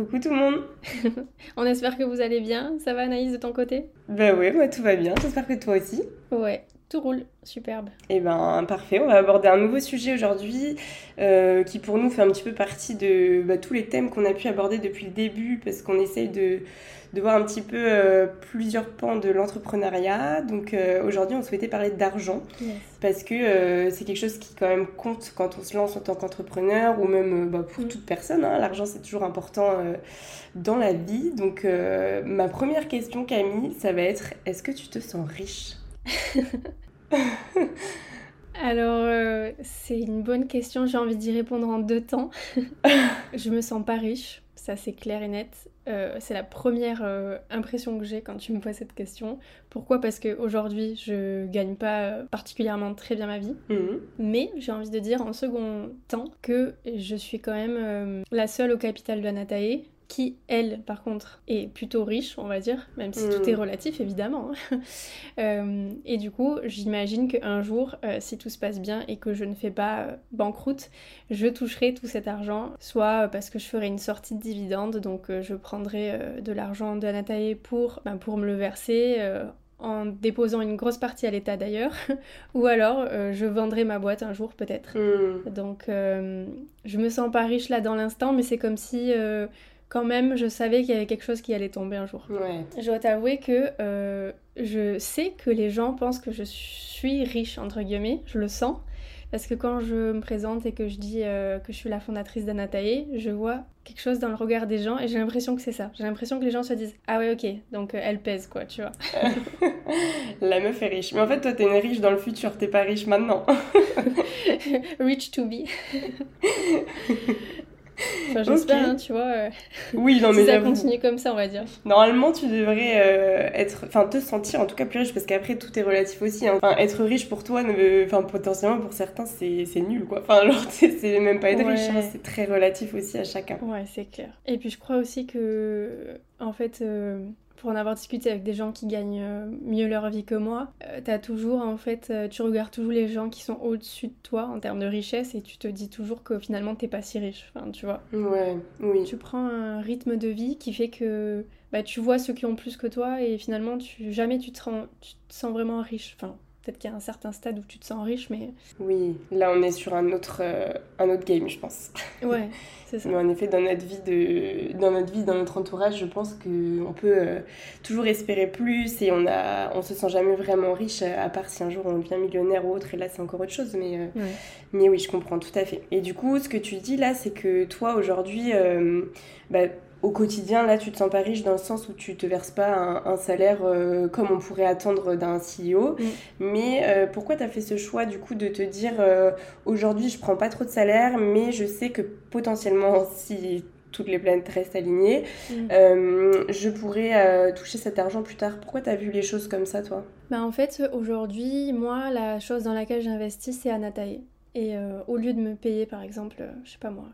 Coucou tout le monde On espère que vous allez bien. Ça va Anaïs de ton côté? Bah ouais, moi tout va bien. J'espère que toi aussi. Ouais, tout roule. Superbe. Eh ben parfait, on va aborder un nouveau sujet aujourd'hui euh, qui pour nous fait un petit peu partie de bah, tous les thèmes qu'on a pu aborder depuis le début parce qu'on essaye de, de, voir un petit peu euh, plusieurs pans de l'entrepreneuriat. Donc euh, aujourd'hui on souhaitait parler d'argent parce que c'est quelque chose qui quand même compte quand on se lance en tant qu'entrepreneur ou même bah, pour mm. toute personne. Hein. L'argent c'est toujours important dans la vie. Donc ma première question Camille, ça va être est-ce que tu te sens riche? Alors, euh, c'est une bonne question. J'ai envie d'y répondre en deux temps. je me sens pas riche, ça c'est clair et net. Euh, c'est la première euh, impression que j'ai quand tu me poses cette question. Pourquoi? Parce qu'aujourd'hui, je gagne pas particulièrement très bien ma vie. Mhm. Mais j'ai envie de dire en second temps que je suis quand même la seule au capital de Natae qui, elle, par contre, est plutôt riche, on va dire, même si tout est hmm. relatif, évidemment. Hein. Euh, et du coup, j'imagine qu'un jour, euh, si tout se passe bien et que je ne fais pas euh, banqueroute, je toucherai tout cet argent, soit parce que je ferai une sortie de dividende, donc je prendrai de l'argent de Anatae pour, ben, pour me le verser en déposant une grosse partie à l'État d'ailleurs, ou alors je vendrai ma boîte un jour peut-être. Hmm. Donc je me sens pas riche là dans l'instant, mais c'est comme si quand même, je savais qu'il y avait quelque chose qui allait tomber un jour. Je dois t'avouer que euh, je sais que les gens pensent que je suis riche, entre guillemets, je le sens. Parce que quand je me présente et que je dis euh, que je suis la fondatrice d'Anatae, je vois quelque chose dans le regard des gens et j'ai l'impression que c'est ça. J'ai l'impression que les gens se disent Ah ouais, ok, donc euh, elle pèse quoi, tu vois. la meuf est riche. Mais en fait, toi, t'es une riche dans le futur, t'es pas riche maintenant. Rich to be. Enfin, j'espère, hein, tu vois. Euh, oui, non, mais. si ça continue comme ça, on va dire. Normalement, tu devrais euh, être. Enfin, te sentir en tout cas plus riche, parce qu'après, tout est relatif aussi. Hein. Enfin, être riche pour toi, enfin, potentiellement pour certains, c'est nul, quoi. Enfin, genre, c'est même pas être riche, hein, c'est très relatif aussi à chacun. Ouais, c'est clair. Et puis, je crois aussi que, en fait. Euh, pour en avoir discuté avec des gens qui gagnent euh, mieux leur vie que moi, euh, t'as toujours en fait, euh, tu regardes toujours les gens qui sont au-dessus de toi en termes de richesse et tu te dis toujours que finalement t'es pas si riche, enfin, tu vois. Ouais, oui. Tu prends un rythme de vie qui fait que bah, tu vois ceux qui ont plus que toi et finalement tu, jamais tu te, rends, tu te sens vraiment riche. Enfin, peut-être qu'il y a un certain stade où tu te sens riche, mais... Oui, là on est sur un autre, un autre game, je pense. Ouais, Mais en effet, dans notre vie, de, dans notre vie, dans notre entourage, je pense qu'on peut euh, toujours espérer plus et on a, on se sent jamais vraiment riche, à part si un jour on devient millionnaire ou autre. Et là, c'est encore autre chose. Mais, euh, mais oui, je comprends tout à fait. Et du coup, ce que tu dis là, c'est que toi, aujourd'hui, euh, bah, au quotidien, là, tu te sens pas riche dans le sens où tu te verses pas un, salaire euh, comme on pourrait attendre d'un CEO. Mm. Mais euh, pourquoi tu as fait ce choix, du coup, de te dire euh, aujourd'hui, je prends pas trop de salaire, mais je sais que potentiellement, si toutes les planètes restent alignées, mm. je pourrais toucher cet argent plus tard. Pourquoi tu as vu les choses comme ça, toi? Bah En fait, aujourd'hui, moi, la chose dans laquelle j'investis, c'est Anatae. Et au lieu de me payer, par exemple, je sais pas moi,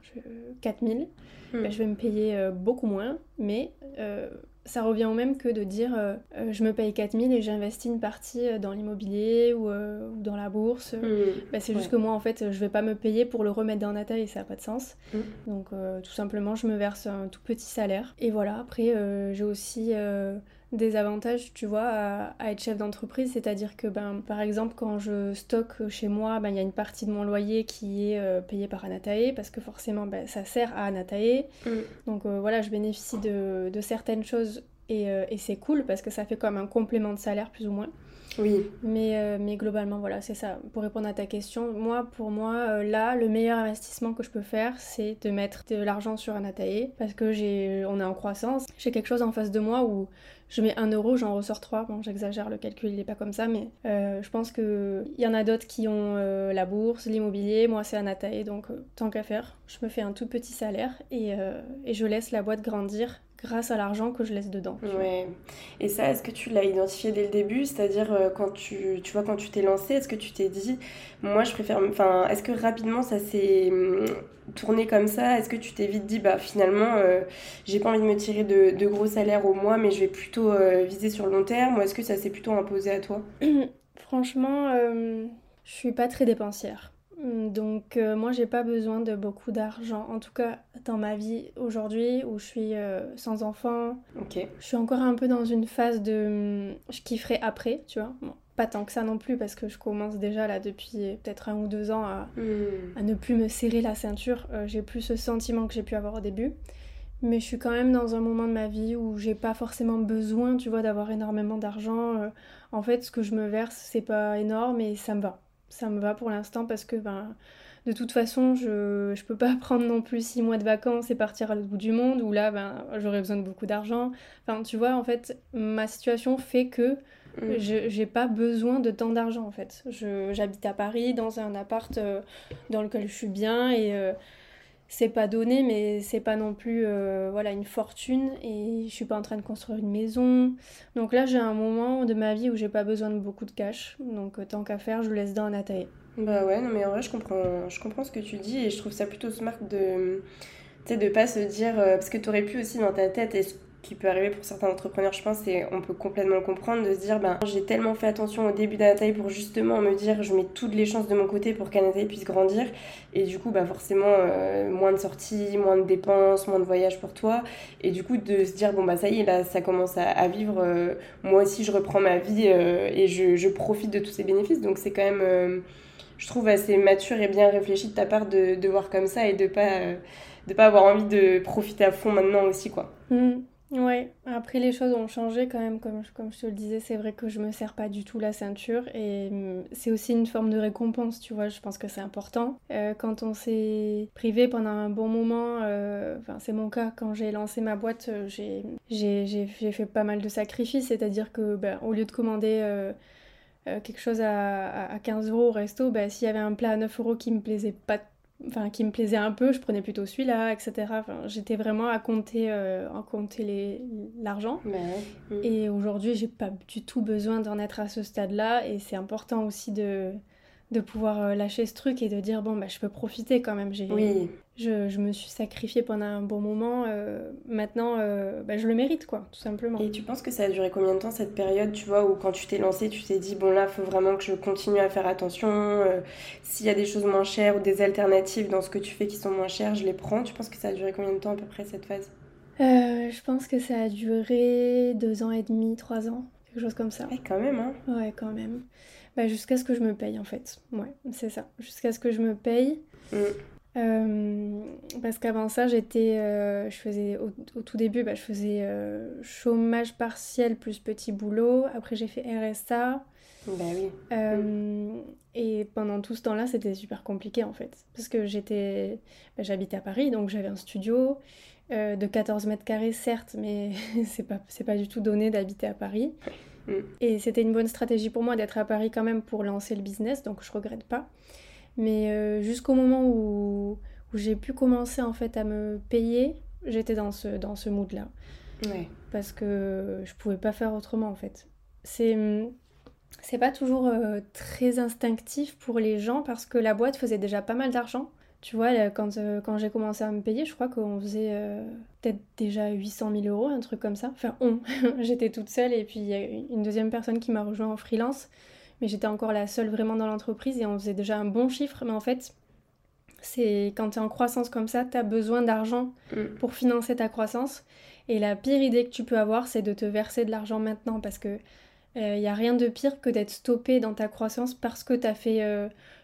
4000, Hmm. Ben, je vais me payer euh, beaucoup moins, mais euh, ça revient au même que de dire euh, je me paye 4000 et j'investis une partie dans l'immobilier ou, dans la bourse. Hmm. Ben, c'est juste que moi, en fait, je vais pas me payer pour le remettre dans la taille et ça n'a pas de sens. Hmm. Donc, tout simplement, je me verse un tout petit salaire. Et voilà, après, j'ai aussi des avantages, tu vois, à, être chef d'entreprise. C'est-à-dire que, ben, par exemple, quand je stocke chez moi, ben, il y a une partie de mon loyer qui est euh, payée par Anatae, parce que forcément, ben, ça sert à Anatae. Mm. Donc euh, voilà, je bénéficie de, certaines choses et, euh, et c'est cool parce que ça fait comme un complément de salaire, plus ou moins. Oui. Mais, mais globalement, voilà, c'est ça. Pour répondre à ta question, moi, pour moi, là, le meilleur investissement que je peux faire, c'est de mettre de l'argent sur un ATAE parce que j'ai, on est en croissance. J'ai quelque chose en face de moi où je mets 1 euro, j'en ressors 3. Bon, j'exagère, le calcul il est pas comme ça, mais euh, je pense qu'il y en a d'autres qui ont euh, la bourse, l'immobilier. Moi, c'est un ATAE, donc euh, tant qu'à faire, je me fais un tout petit salaire et je laisse la boîte grandir grâce à l'argent que je laisse dedans. Ouais. Et ça, est-ce que tu l'as identifié dès le début? C'est-à-dire, euh, quand tu, tu vois, quand tu t'es lancé, est-ce que tu t'es dit, moi, je préfère... Enfin, est-ce que rapidement, ça s'est hum, tourné comme ça? Est-ce que tu t'es vite dit, bah, finalement, euh, j'ai pas envie de me tirer de, de, gros salaires au mois, mais je vais plutôt euh, viser sur le long terme? Ou est-ce que ça s'est plutôt imposé à toi? Franchement, je suis pas très dépensière. Donc euh, moi j'ai pas besoin de beaucoup d'argent, en tout cas dans ma vie aujourd'hui où je suis euh, sans enfant. Ok. Je suis encore un peu dans une phase de mm, je kifferai après, tu vois. pas tant que ça non plus parce que je commence déjà là depuis peut-être un ou deux ans à, hmm. à ne plus me serrer la ceinture. Euh, j'ai plus ce sentiment que j'ai pu avoir au début. Mais je suis quand même dans un moment de ma vie où j'ai pas forcément besoin, tu vois, d'avoir énormément d'argent. en fait, ce que je me verse, c'est pas énorme et ça me va ça me va pour l'instant parce que ben, de toute façon, je ne peux pas prendre non plus six mois de vacances et partir à l'autre bout du monde où là, ben, j'aurais besoin de beaucoup d'argent. Enfin, tu vois, en fait, ma situation fait que mm. je n'ai pas besoin de tant d'argent en fait. J'habite à Paris dans un appart euh, dans lequel je suis bien et euh, c'est pas donné, mais c'est pas non plus euh, voilà une fortune et je suis pas en train de construire une maison. Donc là, j'ai un moment de ma vie où j'ai pas besoin de beaucoup de cash. Donc euh, tant qu'à faire, je laisse dans un atelier. Bah ouais, non mais en vrai, je comprends, je comprends ce que tu dis et je trouve ça plutôt smart de de pas se dire euh, parce que tu aurais pu aussi dans ta tête qui peut arriver pour certains entrepreneurs, je pense, et on peut complètement le comprendre, de se dire, ben, j'ai tellement fait attention au début d'Anataï pour justement me dire, je mets toutes les chances de mon côté pour qu'Anataï puisse grandir, et du coup, bah, forcément, euh, moins de sorties, moins de dépenses, moins de voyages pour toi, et du coup, de se dire, bon, bah, ça y est, là, ça commence à, vivre, euh, moi aussi, je reprends ma vie, euh, et je, profite de tous ces bénéfices, donc c'est quand même, je trouve, assez mature et bien réfléchi de ta part de, de voir comme ça, et de pas, de pas avoir envie de profiter à fond maintenant aussi, quoi. Mmh. Ouais, après les choses ont changé quand même, comme, comme je te le disais, c'est vrai que je me sers pas du tout la ceinture et mm, c'est aussi une forme de récompense, tu vois, je pense que c'est important. Euh, quand on s'est privé pendant un bon moment, euh, enfin c'est mon cas, quand j'ai lancé ma boîte, euh, j'ai fait pas mal de sacrifices, c'est-à-dire que ben, au lieu de commander quelque chose à, à, 15 euros au resto, ben, s'il y avait un plat à 9 euros qui me plaisait pas enfin qui me plaisait un peu, je prenais plutôt celui-là, etc. Enfin, j'étais vraiment à compter, euh, à compter l'argent. Mm. Et aujourd'hui, j'ai pas du tout besoin d'en être à ce stade-là. Et c'est important aussi de, de pouvoir euh, lâcher ce truc et de dire bon bah je peux profiter quand même j'ai oui. Je, je, me suis sacrifiée pendant un bon moment euh, maintenant euh, bah, je le mérite quoi tout simplement et tu penses que ça a duré combien de temps cette période tu vois où quand tu t'es lancé tu t'es dit bon là faut vraiment que je continue à faire attention s'il y a des choses moins chères ou des alternatives dans ce que tu fais qui sont moins chères je les prends tu penses que ça a duré combien de temps à peu près cette phase? Je pense que ça a duré deux ans et demi trois ans quelque chose comme ça ouais quand même hein ouais quand même bah, Jusqu'à ce que je me paye en fait. Ouais, c'est ça. Jusqu'à ce que je me paye. Mm. Euh, parce qu'avant ça, j'étais, euh, je faisais au, tout début, bah, je faisais euh, chômage partiel plus petit boulot. Après, j'ai fait RSA. Bah oui. Mm. Et pendant tout ce temps-là, c'était super compliqué en fait, parce que j'étais, bah, j'habitais à Paris, donc j'avais un studio de 14 mètres carrés certes, mais c'est pas, c'est pas du tout donné d'habiter à Paris. Mm. Et c'était une bonne stratégie pour moi d'être à Paris quand même pour lancer le business, donc je regrette pas. Mais euh, jusqu'au moment où, où j'ai pu commencer en fait à me payer, j'étais dans ce, dans ce mood-là. Ouais. Parce que je pouvais pas faire autrement en fait. C'est c'est pas toujours euh, très instinctif pour les gens parce que la boîte faisait déjà pas mal d'argent. Tu vois, quand, euh, quand j'ai commencé à me payer, je crois qu'on faisait euh, peut-être déjà 800 000 euros, un truc comme ça. Enfin, on. j'étais toute seule et puis il y a une deuxième personne qui m'a rejoint en freelance. Mais j'étais encore la seule vraiment dans l'entreprise et on faisait déjà un bon chiffre. Mais en fait, c'est quand tu es en croissance comme ça, tu as besoin d'argent mm. pour financer ta croissance. Et la pire idée que tu peux avoir, c'est de te verser de l'argent maintenant parce que il euh, n'y a rien de pire que d'être stoppé dans ta croissance parce que tu as fait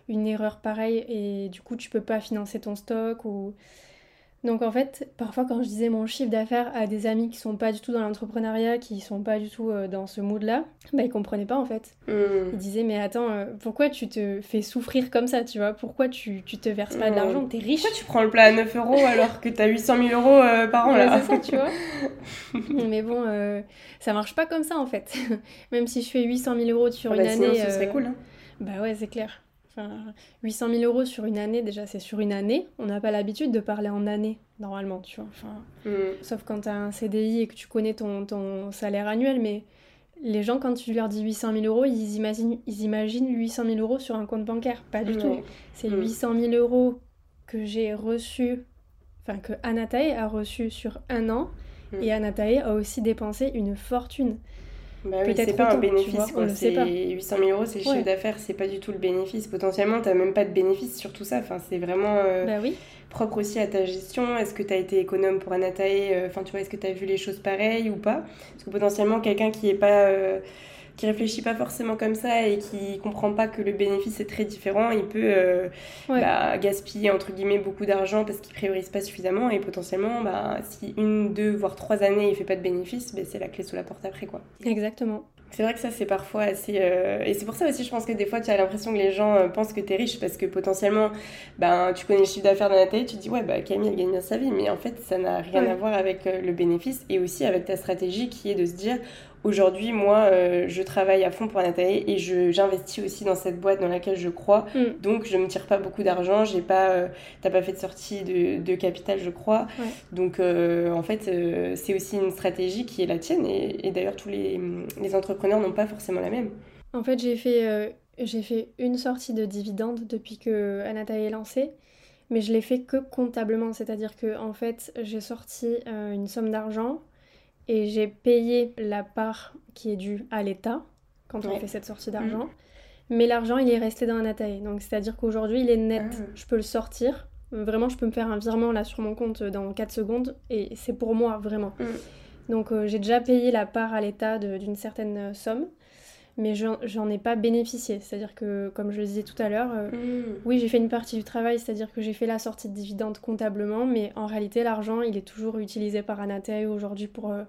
une erreur pareille et du coup tu peux pas financer ton stock ou Donc en fait, parfois quand je disais mon chiffre d'affaires à des amis qui sont pas du tout dans l'entrepreneuriat, qui sont pas du tout euh, dans ce mood-là, bah ils comprenaient pas en fait. Hmm. Ils disaient mais attends, euh, pourquoi tu te fais souffrir comme ça, tu vois? Pourquoi tu, tu te verses pas de Hmm. l'argent T'es riche Pourquoi tu prends le plat à 9 euros alors que t'as 800 000 euros euh, par an Ouais, là? c'est ça, tu vois. mais bon, euh, ça marche pas comme ça en fait. Même si je fais 800 000 euros sur Ah une bah, sinon, année. ce serait cool. hein. Bah ouais, c'est clair. Enfin, 800 000 euros sur une année, déjà c'est sur une année. On n'a pas l'habitude de parler en année, normalement, tu vois. Enfin, Hmm. sauf quand tu as un CDI et que tu connais ton, ton salaire annuel, mais les gens, quand tu leur dis 800 000 euros, ils imaginent, ils imaginent 800 000 euros sur un compte bancaire. Pas du tout. C'est Mm. 800 000 euros que j'ai reçus, enfin que Anatae a reçu sur un an, Mm. et Anatae a aussi dépensé une fortune. Bah oui, Peut-être c'est pas un autant, bénéfice, vois, on sait C'est pas. 800 000 euros, c'est le Ouais. chiffre d'affaires, c'est pas du tout le bénéfice. Potentiellement, t'as même pas de bénéfice sur tout ça. Enfin, c'est vraiment euh, Bah oui. Propre aussi à ta gestion. Est-ce que t'as été économe pour Anatae euh, Enfin, tu vois, est-ce que t'as vu les choses pareilles ou pas? Parce que potentiellement, quelqu'un qui est pas. euh, qui réfléchit pas forcément comme ça et qui comprend pas que le bénéfice est très différent, il peut euh, Ouais. bah, gaspiller entre guillemets beaucoup d'argent parce qu'il priorise pas suffisamment et potentiellement bah, si une, deux, voire trois années il fait pas de bénéfice, bah, c'est la clé sous la porte après quoi. Exactement. C'est vrai que ça, c'est parfois assez. euh, Et c'est pour ça aussi, je pense que des fois, tu as l'impression que les gens euh, pensent que tu es riche parce que potentiellement, ben, tu connais le chiffre d'affaires d'un tête, tu te dis, ouais, bah, Camille, elle gagne bien sa vie. Mais en fait, ça n'a rien Ouais. à voir avec euh, le bénéfice et aussi avec ta stratégie qui est de se dire, aujourd'hui, moi, euh, je travaille à fond pour Anatae et je- j'investis aussi dans cette boîte dans laquelle je crois. Mm. Donc, je me tire pas beaucoup d'argent. J'ai pas, euh, t'as pas fait de sortie de, de capital, je crois. Ouais. Donc, euh, en fait, c'est aussi une stratégie qui est la tienne. Et, et d'ailleurs, tous les, les entrepreneurs n'ont pas forcément la même. En fait, j'ai fait, j'ai fait une sortie de dividende depuis que Anatae est lancée, mais je l'ai fait que comptablement, c'est-à-dire que en fait, j'ai sorti une somme d'argent et j'ai payé la part qui est due à l'État quand on Ouais. fait cette sortie d'argent. Mais l'argent, il est resté dans Anatae. Donc, c'est-à-dire qu'aujourd'hui, il est net. Ah. Je peux le sortir. Vraiment, je peux me faire un virement là sur mon compte dans 4 secondes et c'est pour moi, vraiment. Mm. Donc, euh, j'ai déjà payé la part à l'État d'une certaine somme, mais j'en j'en ai pas bénéficié. C'est-à-dire que, comme je le disais tout à l'heure, euh, Mm. oui, j'ai fait une partie du travail, c'est-à-dire que j'ai fait la sortie de dividendes comptablement, mais en réalité, l'argent, il est toujours utilisé par Anatae aujourd'hui pour, euh,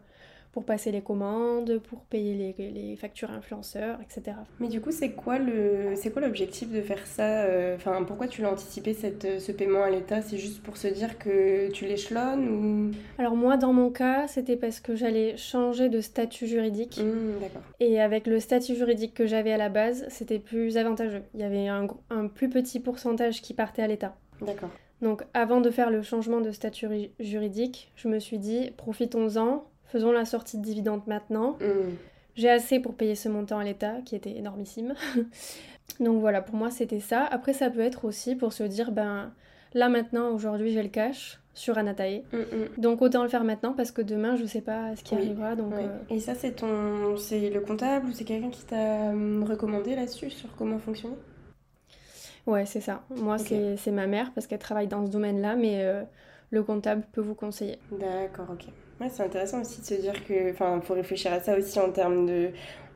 pour passer les commandes, pour payer les, les factures influenceurs, etc. Mais du coup, c'est quoi le, c'est quoi l'objectif de faire ça euh, Enfin, pourquoi tu l'as anticipé cette, ce paiement à l'État? C'est juste pour se dire que tu l'échelonnes ou? Alors moi, dans mon cas, c'était parce que j'allais changer de statut juridique. Mm, D'accord. Et avec le statut juridique que j'avais à la base, c'était plus avantageux. Il y avait un, un plus petit pourcentage qui partait à l'État. D'accord. Donc avant de faire le changement de statut ri- juridique, je me suis dit, profitons-en, faisons la sortie de dividende maintenant. Mm. J'ai assez pour payer ce montant à l'État, qui était énormissime. Donc voilà, pour moi c'était ça. Après ça peut être aussi pour se dire, ben là maintenant, aujourd'hui j'ai le cash sur Anatae. Mm, mm. Donc autant le faire maintenant parce que demain je sais pas ce qui Oui, arrivera. Donc euh, Et ça, c'est ton, c'est le comptable ou c'est quelqu'un qui t'a hum, recommandé là-dessus sur comment fonctionner? Ouais, c'est ça. Moi, c'est ma mère parce qu'elle travaille dans ce domaine-là, mais euh, le comptable peut vous conseiller. D'accord, ok. Ouais, c'est intéressant aussi de se dire que, enfin, faut réfléchir à ça aussi en termes de,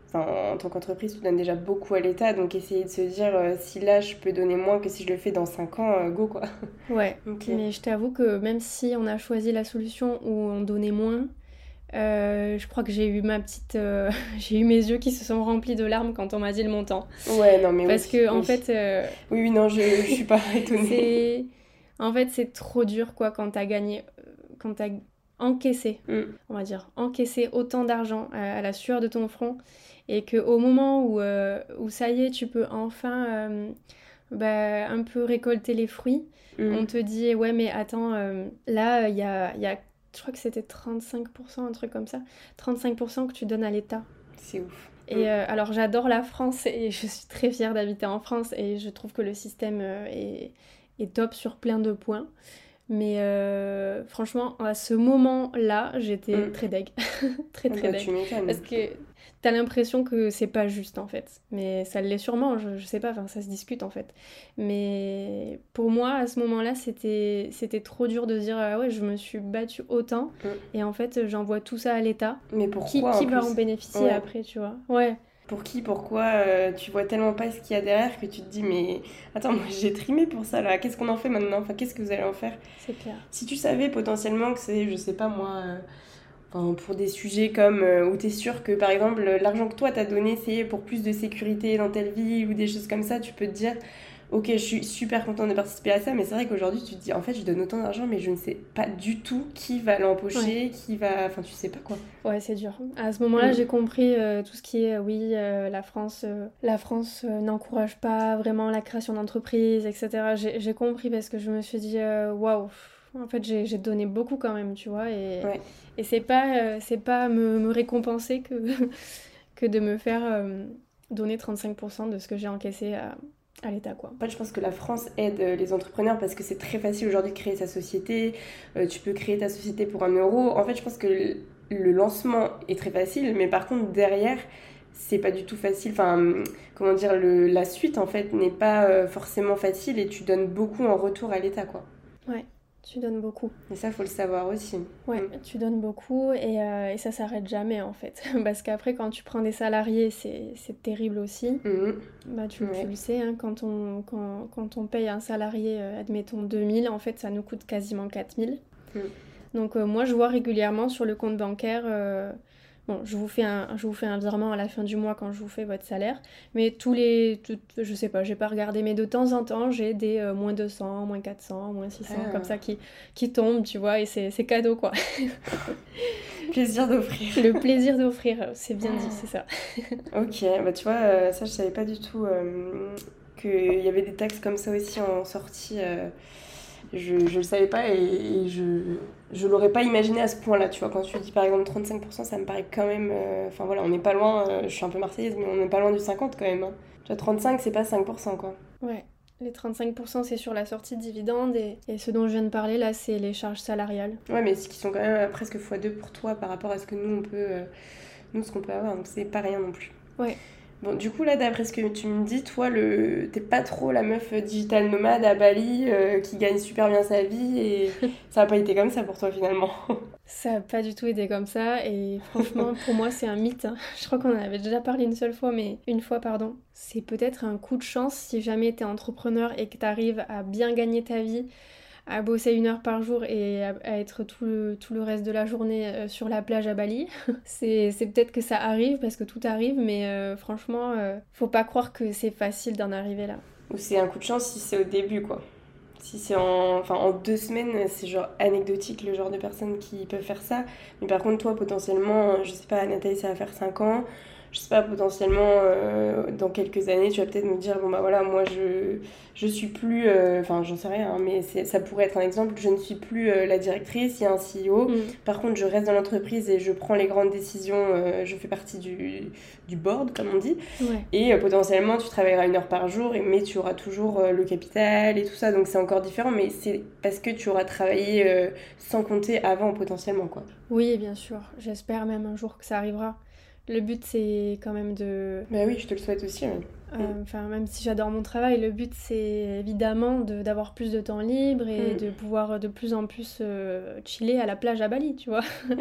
enfin, en tant qu'entreprise, tu donnes déjà beaucoup à l'État, donc essayer de se dire euh, si là je peux donner moins que si je le fais dans 5 ans, euh, go quoi. Ouais, mais je t'avoue que même si on a choisi la solution où on donnait moins, euh, je crois que j'ai eu ma petite, j'ai eu mes yeux qui se sont remplis de larmes quand on m'a dit le montant. Ouais, non mais Parce oui, que en fait, Oui, oui, non, je, je suis pas étonnée. en fait, c'est trop dur quoi quand t'as gagné, quand t'as encaissé Mm. on va dire, encaisser autant d'argent à, à la sueur de ton front et que au moment où, euh, où ça y est, tu peux enfin euh, bah, un peu récolter les fruits, Mm. on te dit ouais mais attends, euh, là il y a, y a, je crois que c'était 35%, un truc comme ça, 35% que tu donnes à l'État. C'est ouf. Et euh, alors j'adore la France et je suis très fière d'habiter en France et je trouve que le système euh, est, est top sur plein de points. Mais euh, franchement, à ce moment-là, j'étais Mm. très deg. très très bah, deg. Parce que t'as l'impression que c'est pas juste en fait. Mais ça l'est sûrement, je, je sais pas, enfin ça se discute en fait. Mais pour moi, à ce moment-là, c'était trop dur de dire ah ouais, je me suis battue autant Mm. et en fait, j'envoie tout ça à l'État. Mais Qui, pourquoi qui en va en bénéficier Ouais. après, tu vois? Ouais. Pour qui, pourquoi, euh, tu vois tellement pas ce qu'il y a derrière que tu te dis mais attends moi j'ai trimé pour ça là, qu'est-ce qu'on en fait maintenant? Enfin qu'est-ce que vous allez en faire? C'est clair. Si tu savais potentiellement que c'est, je sais pas moi, euh, pour des sujets comme euh, où tu es sûr que par exemple l'argent que toi t'as donné c'est pour plus de sécurité dans telle vie ou des choses comme ça, tu peux te dire ok, je suis super contente de participer à ça, mais c'est vrai qu'aujourd'hui, tu te dis, en fait, je donne autant d'argent, mais je ne sais pas du tout qui va l'empocher, qui va. Enfin, tu sais pas quoi. Ouais, c'est dur. À ce moment-là, mm. j'ai compris euh, tout ce qui est, oui, euh, la France, euh, la France n'encourage pas vraiment la création d'entreprises, etc. J'ai compris parce que je me suis dit, waouh, en fait, j'ai donné beaucoup quand même, tu vois, et, et c'est pas, c'est pas me, me, récompenser que, que de me faire donner 35% de ce que j'ai encaissé à à l'État. Quoi. En fait, je pense que la France aide euh, les entrepreneurs parce que c'est très facile aujourd'hui de créer sa société. Euh, tu peux créer ta société pour un euro. En fait, je pense que le lancement est très facile, mais par contre, derrière, c'est pas du tout facile. Enfin, comment dire, le, la suite, en fait, n'est pas euh, forcément facile et tu donnes beaucoup en retour à l'État, quoi. Ouais. Tu donnes beaucoup. Et ça, faut le savoir aussi. Ouais, mm. tu donnes beaucoup et, euh, et ça s'arrête jamais en fait. Parce qu'après, quand tu prends des salariés, c'est terrible aussi. Mm. Bah, tu, le sais, hein, quand, on, quand, quand, on paye un salarié, euh, admettons 2000, en fait, ça nous coûte quasiment 4000. Mm. Donc, euh, moi, je vois régulièrement sur le compte bancaire Bon, je vous, fais un, je vous fais un virement à la fin du mois quand je vous fais votre salaire, mais tous les. je sais pas, j'ai pas regardé, mais de temps en temps, j'ai des euh, moins 200, moins 400, moins 600, comme ah. ça qui, qui tombent, tu vois, et c'est cadeau quoi. plaisir d'offrir. Le plaisir d'offrir, c'est bien dit, c'est ça. ok, bah tu vois, euh, ça je savais pas du tout euh, qu'il y avait des taxes comme ça aussi en sortie je ne le savais pas et, je je l'aurais pas imaginé à ce point-là, tu vois. Quand tu dis par exemple 35%, ça me paraît quand même. Euh, enfin voilà, on n'est pas loin, euh, je suis un peu marseillaise, mais on n'est pas loin du 50 quand même. Hein. Tu vois, 35, c'est pas 5%, quoi. Ouais. Les 35%, c'est sur la sortie de dividendes et, et, ce dont je viens de parler là, c'est les charges salariales. Ouais, mais ce qui sont quand même euh, presque x2 pour toi par rapport à ce que nous, on peut. nous, ce qu'on peut avoir, donc c'est pas rien non plus. Ouais. Bon, du coup, là, d'après ce que tu me dis, toi, le... t'es pas trop la meuf digital nomade à Bali euh, qui gagne super bien sa vie et ça a pas été comme ça pour toi finalement. Ça a pas du tout été comme ça et franchement, pour moi, c'est un mythe. Hein. Je crois qu'on en avait déjà parlé une seule fois, mais une fois, pardon. C'est peut-être un coup de chance si jamais t'es entrepreneur et que t'arrives à bien gagner ta vie à bosser une heure par jour et à, être tout le, tout le reste de la journée euh, sur la plage à Bali. c'est peut-être que ça arrive parce que tout arrive, mais euh, franchement, euh, faut pas croire que c'est facile d'en arriver là. Ou c'est un coup de chance si c'est au début, quoi. Si c'est en, en deux semaines, c'est genre anecdotique le genre de personnes qui peuvent faire ça. Mais par contre, toi, potentiellement, je sais pas, Nathalie, ça va faire 5 ans je sais pas, potentiellement euh, dans quelques années, tu vas peut-être me dire, bon bah voilà, moi je, je suis plus, euh, enfin j'en sais rien, hein, mais ça pourrait être un exemple, je ne suis plus euh, la directrice, il y a un CEO, mm. par contre je reste dans l'entreprise et je prends les grandes décisions, je fais partie du, du board, comme on dit, et potentiellement tu travailleras une heure par jour, mais tu auras toujours le capital et tout ça, donc c'est encore différent, mais c'est parce que tu auras travaillé sans compter avant potentiellement, quoi. Oui, bien sûr, j'espère même un jour que ça arrivera. Le but, c'est quand même de. Bah oui, je te le souhaite aussi. Euh, enfin, même si j'adore mon travail, le but, c'est évidemment d'avoir plus de temps libre et mm. de pouvoir de plus en plus euh, chiller à la plage à Bali, tu vois.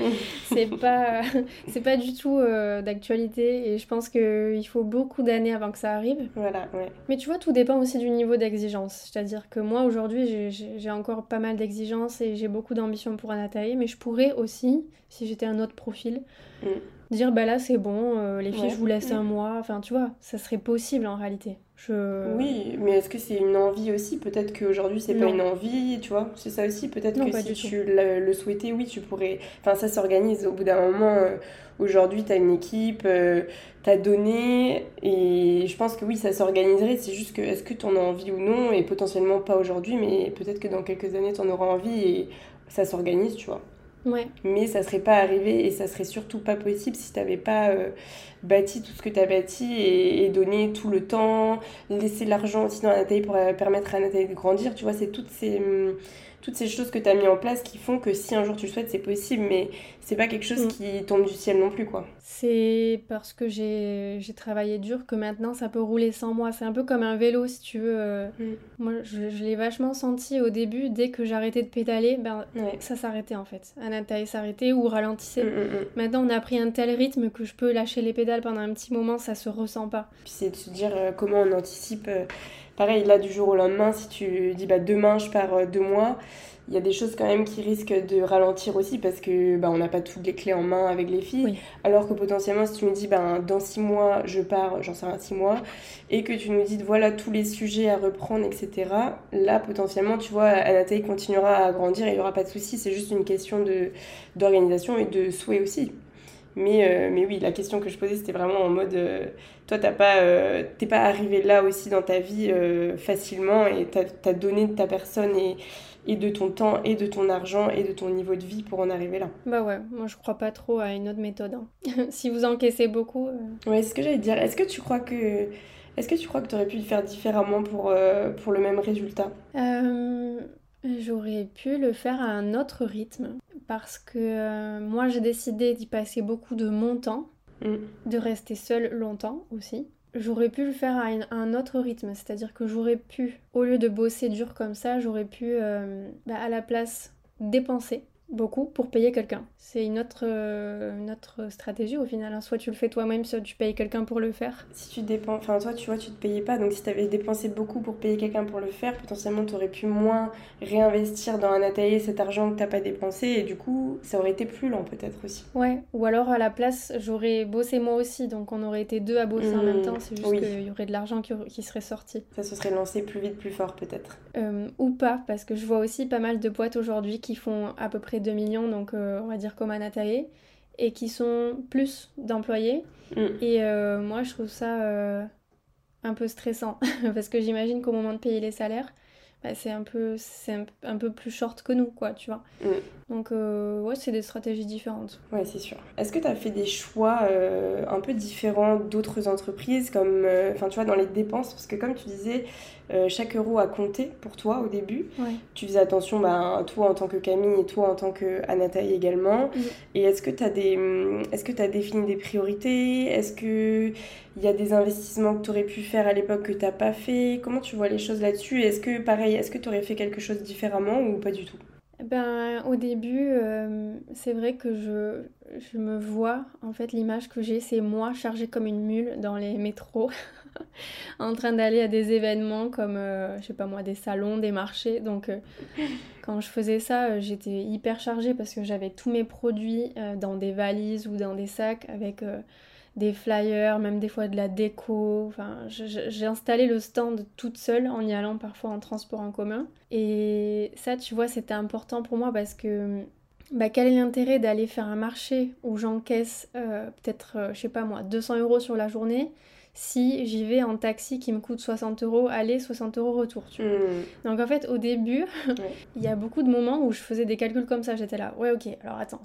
c'est pas, c'est pas du tout euh, d'actualité et je pense qu'il faut beaucoup d'années avant que ça arrive. Voilà, ouais. Mais tu vois, tout dépend aussi du niveau d'exigence. C'est-à-dire que moi, aujourd'hui, j'ai encore pas mal d'exigences et j'ai beaucoup d'ambition pour Anataï, mais je pourrais aussi, si j'étais un autre profil, mm dire bah là c'est bon, euh, les filles je vous laisse un mois, enfin tu vois, ça serait possible en réalité. Je... Oui, mais est-ce que c'est une envie aussi? Peut-être qu'aujourd'hui c'est pas une envie, tu vois, c'est ça aussi. Peut-être que si tu le souhaitais, oui, tu pourrais. Enfin, ça s'organise au bout d'un moment. Euh, aujourd'hui, tu as une équipe, euh, tu as donné, et je pense que oui, ça s'organiserait. C'est juste que est-ce que tu en as envie ou non, et potentiellement pas aujourd'hui, mais peut-être que dans quelques années tu en auras envie et ça s'organise, tu vois. Mais ça serait pas arrivé et ça serait surtout pas possible si tu n'avais pas euh, bâti tout ce que tu as bâti et, donné tout le temps, laissé l'argent aussi dans Nathalie pour euh, permettre à Nathalie de grandir. Tu vois, c'est toutes ces, hum, toutes ces choses que tu as mis en place qui font que si un jour tu le souhaites, c'est possible, mais c'est pas quelque chose mm. qui tombe du ciel non plus, quoi. C'est parce que j'ai travaillé dur que maintenant ça peut rouler sans moi. C'est un peu comme un vélo, si tu veux. Euh. Mm. Moi, je, l'ai vachement senti au début, dès que j'arrêtais de pédaler, ben, ça s'arrêtait en fait. Un s'arrêtait ou ralentissait. Mm, maintenant, on a pris un tel rythme que je peux lâcher les pédales pendant un petit moment, ça se ressent pas. Puis c'est de se dire euh, comment on anticipe. Euh, pareil, là, du jour au lendemain, si tu dis bah, demain je pars deux mois il y a des choses quand même qui risquent de ralentir aussi parce que bah, on n'a pas toutes les clés en main avec les filles. Alors que potentiellement, si tu nous dis ben, dans six mois, je pars, j'en sais rien, six mois, et que tu nous dis voilà tous les sujets à reprendre, etc., là potentiellement, tu vois, Anatole continuera à grandir et il n'y aura pas de souci. C'est juste une question d'organisation et de souhait aussi. Mais, euh, mais oui, la question que je posais, c'était vraiment en mode euh, toi, t'as pas, euh, t'es pas arrivé là aussi dans ta vie facilement et t'as as donné de ta personne et et de ton temps et de ton argent et de ton niveau de vie pour en arriver là. Bah ouais, moi je crois pas trop à une autre méthode. Hein. si vous encaissez beaucoup. Euh. Ouais, c'est ce que j'allais dire. Est-ce que tu crois que est-ce que tu crois que tu aurais pu le faire différemment pour, euh, pour le même résultat? Euh, J'aurais pu le faire à un autre rythme parce que moi j'ai décidé d'y passer beaucoup de mon temps, mm. de rester seule longtemps aussi j'aurais pu le faire à, un autre rythme. C'est-à-dire que j'aurais pu, au lieu de bosser dur comme ça, j'aurais pu, euh, bah, à la place, dépenser beaucoup pour payer quelqu'un. C'est une autre, euh, une autre stratégie au final. Hein. Soit tu le fais toi-même, soit tu payes quelqu'un pour le faire. Si tu dépenses, enfin toi tu vois, tu te payais pas, donc si tu avais dépensé beaucoup pour payer quelqu'un pour le faire, potentiellement tu aurais pu moins réinvestir dans un atelier cet argent que t'as pas dépensé et du coup ça aurait été plus lent peut-être aussi. Ouais, ou alors à la place j'aurais bossé moi aussi, donc on aurait été deux à bosser en même mmh, temps, c'est juste qu'il y aurait de l'argent qui, qui, serait sorti. Ça se serait lancé plus vite, plus fort peut-être. Euh, ou pas, parce que je vois aussi pas mal de boîtes aujourd'hui qui font à peu près 2 millions, donc euh, on va dire comme Anatae, et qui sont plus d'employés. Mm. Et euh, moi, je trouve ça euh, un peu stressant, parce que j'imagine qu'au moment de payer les salaires, bah, c'est un peu c'est un, peu plus short que nous quoi tu vois mm. Donc ouais c'est des stratégies différentes. Ouais c'est sûr. Est-ce que tu as fait des choix un peu différents d'autres entreprises comme enfin tu vois dans les dépenses? Parce que comme tu disais euh, chaque euro a compté pour toi au début. Tu faisais attention, bah, toi en tant que Camille et toi en tant que également. Et est-ce que tu as, des, est que as défini des priorités? Est-ce qu'il y a des investissements que tu aurais pu faire à l'époque que tu n'as pas fait? Comment tu vois les choses là-dessus? Est-ce que, pareil, est-ce que tu aurais fait quelque chose différemment ou pas du tout? Ben, au début, euh, c'est vrai que je, me vois, en fait, l'image que j'ai, c'est moi chargée comme une mule dans les métros en train d'aller à des événements comme, euh, je sais pas moi, des salons, des marchés. Donc, euh, quand je faisais ça, euh, j'étais hyper chargée parce que j'avais tous mes produits dans des valises ou dans des sacs avec des flyers, même des fois de la déco. Enfin, j'ai installé le stand toute seule en y allant parfois en transport en commun. Et ça, tu vois, c'était important pour moi parce que bah, quel est l'intérêt d'aller faire un marché où j'encaisse peut-être, je sais pas moi, 200 euros sur la journée si j'y vais en taxi qui me coûte 60 euros aller, 60 euros retour. Tu vois. Hmm. Donc en fait, au début, il y a beaucoup de moments où je faisais des calculs comme ça. J'étais là, ouais, ok, alors attends.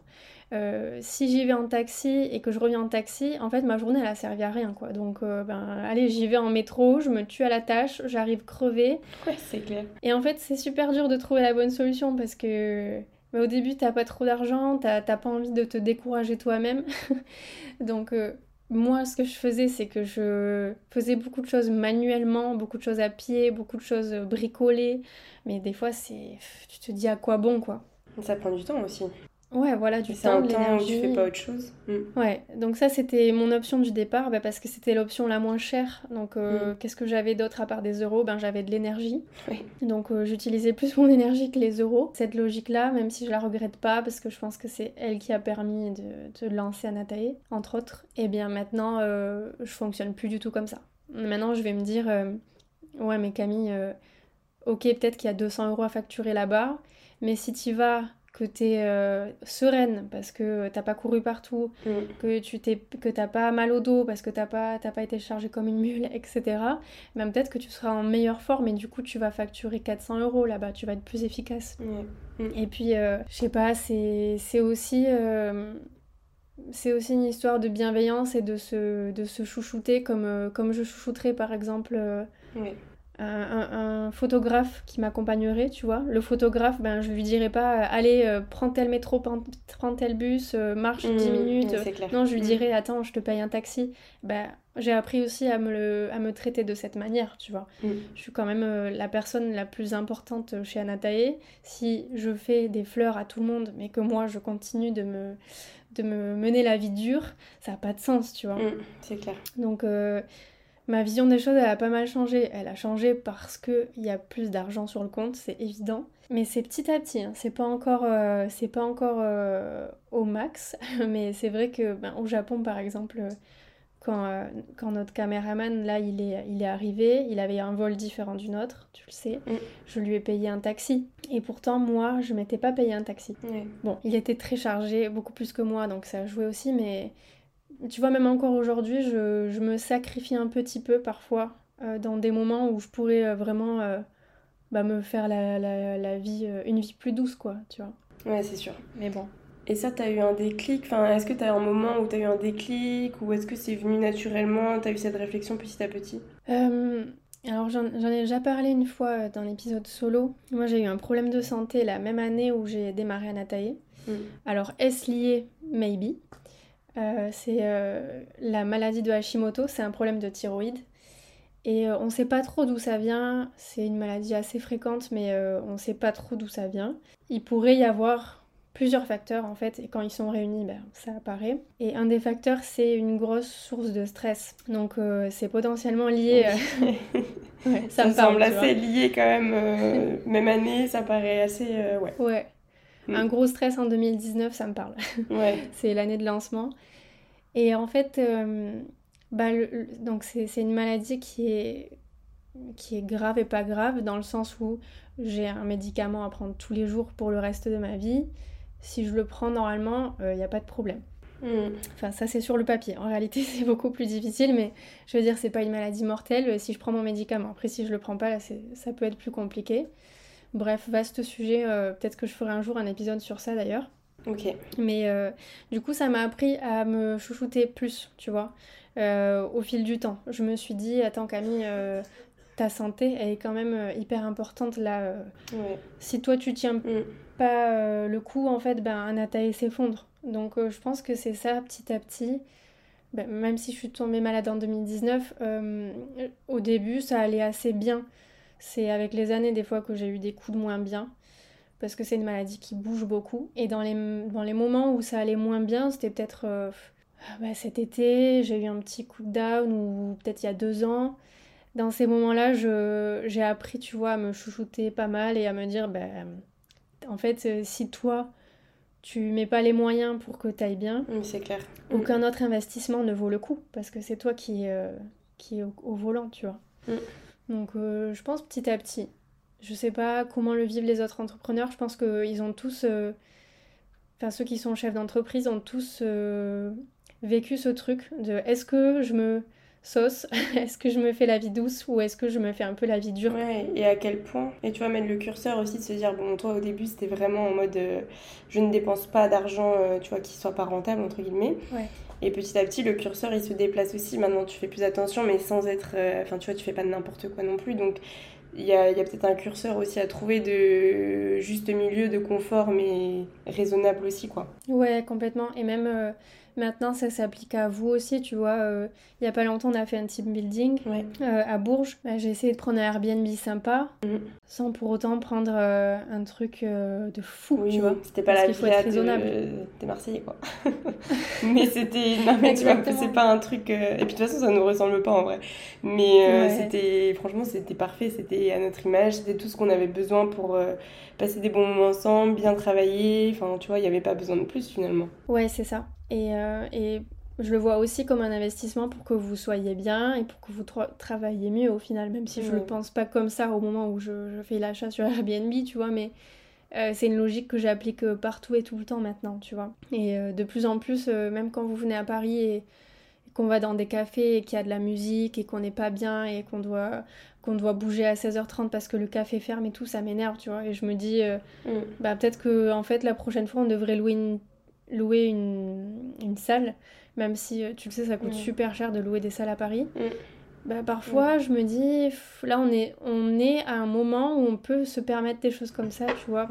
Euh, si j'y vais en taxi et que je reviens en taxi, en fait, ma journée, elle a servi à rien, quoi. Donc, euh, ben, allez, j'y vais en métro, je me tue à la tâche, j'arrive crevée. Ouais, c'est clair. Et en fait, c'est super dur de trouver la bonne solution parce que mais au début, t'as pas trop d'argent, t'as pas envie de te décourager toi-même. Donc, euh, moi, ce que je faisais, c'est que je faisais beaucoup de choses manuellement, beaucoup de choses à pied, beaucoup de choses bricolées. Mais des fois, c'est. Tu te dis à quoi bon, quoi. Ça prend du temps aussi. Ouais, voilà, du temps, de l'énergie. tu fais pas autre chose. Mm. Ouais, donc ça c'était mon option du départ bah, parce que c'était l'option la moins chère. Donc euh, mm. qu'est-ce que j'avais d'autre à part des euros? Ben j'avais de l'énergie. Donc euh, j'utilisais plus mon énergie que les euros. Cette logique-là, même si je la regrette pas parce que je pense que c'est elle qui a permis de, de lancer Anatae, entre autres, et eh bien maintenant euh, je fonctionne plus du tout comme ça. Maintenant je vais me dire, ouais mais Camille, ok peut-être qu'il y a 200 euros à facturer là-bas, mais si tu vas que tu es euh, sereine parce que t'as pas couru partout, mm. que tu t'es que t'as pas mal au dos parce que t'as pas pas été chargée comme une mule, etc. Même peut-être que tu seras en meilleure forme et du coup tu vas facturer 400 euros là-bas, tu vas être plus efficace. Mm. Et puis euh, je sais pas, c'est aussi euh, c'est aussi une histoire de bienveillance et de se, de se chouchouter comme, comme je chouchouterais par exemple un, photographe qui m'accompagnerait, tu vois. Le photographe, ben, je lui dirais pas, euh, allez, euh, prends tel métro, prends tel bus, euh, marche 10 mmh, minutes. non, je lui mmh. dirais, attends, je te paye un taxi. Ben, j'ai appris aussi à me, le, à me traiter de cette manière, tu vois. Mmh. Je suis quand même la personne la plus importante chez Anatae. Si je fais des fleurs à tout le monde, mais que moi, je continue de me, de me mener la vie dure, ça n'a pas de sens, tu vois. c'est clair. Donc Ma vision des choses, elle a pas mal changé. Elle a changé parce qu'il y a plus d'argent sur le compte, c'est évident. Mais c'est petit à petit, hein. c'est pas encore, euh, c'est pas encore euh, au max. Mais c'est vrai que ben, au Japon, par exemple, quand, euh, quand, notre caméraman, là, il est, il est arrivé, il avait un vol différent du nôtre, tu le sais. Mm. Je lui ai payé un taxi. Et pourtant, moi, je m'étais pas payé un taxi. Bon, il était très chargé, beaucoup plus que moi, donc ça a joué aussi, mais tu vois, même encore aujourd'hui, je, me sacrifie un petit peu parfois euh, dans des moments où je pourrais euh, vraiment euh, bah, me faire la, vie, une vie plus douce, quoi, tu vois. Ouais, c'est sûr. Mais bon. Et ça, t'as eu un déclic? Enfin, Est-ce que t'as un moment où t'as eu un déclic? Ou est-ce que c'est venu naturellement? T'as eu cette réflexion petit à petit? Alors, j'en ai déjà parlé une fois dans l'épisode solo. Moi, j'ai eu un problème de santé la même année où j'ai démarré à Nataï. Mm. Alors, est-ce lié? Maybe. Euh, c'est euh, la maladie de Hashimoto, c'est un problème de thyroïde. Et euh, on ne sait pas trop d'où ça vient, c'est une maladie assez fréquente, mais on ne sait pas trop d'où ça vient. Il pourrait y avoir plusieurs facteurs en fait, et quand ils sont réunis, ben, ça apparaît. Et un des facteurs, c'est une grosse source de stress. Donc c'est potentiellement lié. ça, me semble assez lié quand même, même année, ça paraît assez. ouais. Ouais. Mm. Un gros stress en 2019, ça me parle. Ouais. c'est l'année de lancement. Et en fait, euh, bah, donc c'est une maladie qui est, qui est grave et pas grave, dans le sens où j'ai un médicament à prendre tous les jours pour le reste de ma vie. Si je le prends normalement, il euh, n'y a pas de problème. Mm. Enfin, ça c'est sur le papier. En réalité, c'est beaucoup plus difficile, mais je veux dire, c'est pas une maladie mortelle si je prends mon médicament. Après, si je le prends pas, là, ça peut être plus compliqué. Bref, vaste sujet. Euh, peut-être que je ferai un jour un épisode sur ça d'ailleurs. Ok. Mais euh, du coup, ça m'a appris à me chouchouter plus, tu vois, euh, au fil du temps. Je me suis dit, attends Camille, ta santé, elle est quand même hyper importante là. Si toi, tu tiens mm. pas le coup, en fait, ben, Anatae s'effondre. Donc, je pense que c'est ça, petit à petit. Ben, même si je suis tombée malade en 2019, au début, ça allait assez bien. C'est avec les années des fois que j'ai eu des coups de moins bien parce que c'est une maladie qui bouge beaucoup. Et dans les, dans les moments où ça allait moins bien, c'était peut-être euh, bah, cet été, j'ai eu un petit coup de down ou peut-être il y a deux ans. Dans ces moments-là, j'ai appris, tu vois, à me chouchouter pas mal et à me dire, ben, en fait, euh, si toi, tu mets pas les moyens pour que tu ailles bien, c'est clair. Aucun autre investissement ne vaut le coup parce que c'est toi qui, euh, qui est au, volant, tu vois. Mm. Donc euh, je pense petit à petit. Je sais pas comment le vivent les autres entrepreneurs. Je pense qu'ils ont tous, euh, enfin ceux qui sont chefs d'entreprise ont tous euh, vécu ce truc de est-ce que je me sauce? Est-ce que je me fais la vie douce ou est-ce que je me fais un peu la vie dure? Ouais, et à quel point? Et tu vois, mettre le curseur aussi, de se dire, bon, toi au début c'était vraiment en mode je ne dépense pas d'argent, tu vois, qui soit pas rentable, entre guillemets. Ouais. Et petit à petit, le curseur, il se déplace aussi. Maintenant, tu fais plus attention, mais sans être... Euh, enfin, tu vois, tu fais pas n'importe quoi non plus. Donc, il y a, peut-être un curseur aussi à trouver de juste milieu, de confort, mais raisonnable aussi, quoi. Ouais, complètement. Et même... Euh, Maintenant, ça s'applique à vous aussi, tu vois. Euh, il y a pas longtemps, on a fait un team building euh, à Bourges. Bah, j'ai essayé de prendre un Airbnb sympa, mm. sans pour autant prendre euh, un truc de fou, tu vois. C'était pas la vie raisonnable. T'es Marseillais, quoi. mais c'était... Non, mais tu vois, c'est pas un truc... Et puis de toute façon, ça nous ressemble pas, en vrai. Mais c'était... Franchement, c'était parfait. C'était à notre image. C'était tout ce qu'on avait besoin pour passer des bons moments ensemble, bien travailler. Enfin, tu vois, il n'y avait pas besoin de plus, finalement. Ouais, c'est ça. Euh, et, je le vois aussi comme un investissement pour que vous soyez bien et pour que vous travaillez mieux au final, même si je ne le pense pas comme ça au moment où je, fais l'achat sur Airbnb, tu vois, mais euh, c'est une logique que j'applique euh, partout et tout le temps maintenant, tu vois. Et de plus en plus, même quand vous venez à Paris et, qu'on va dans des cafés et qu'il y a de la musique et qu'on n'est pas bien et qu'on doit qu'on doit bouger à 16h30 parce que le café ferme et tout, ça m'énerve, tu vois. Et je me dis, mm. bah peut-être que en fait la prochaine fois on devrait louer une louer une, une, salle, même si euh, tu le sais, ça coûte mm. super cher de louer des salles à Paris. Mm. bah, parfois, je me dis, là, on est, on est à un moment où on peut se permettre des choses comme ça, tu vois.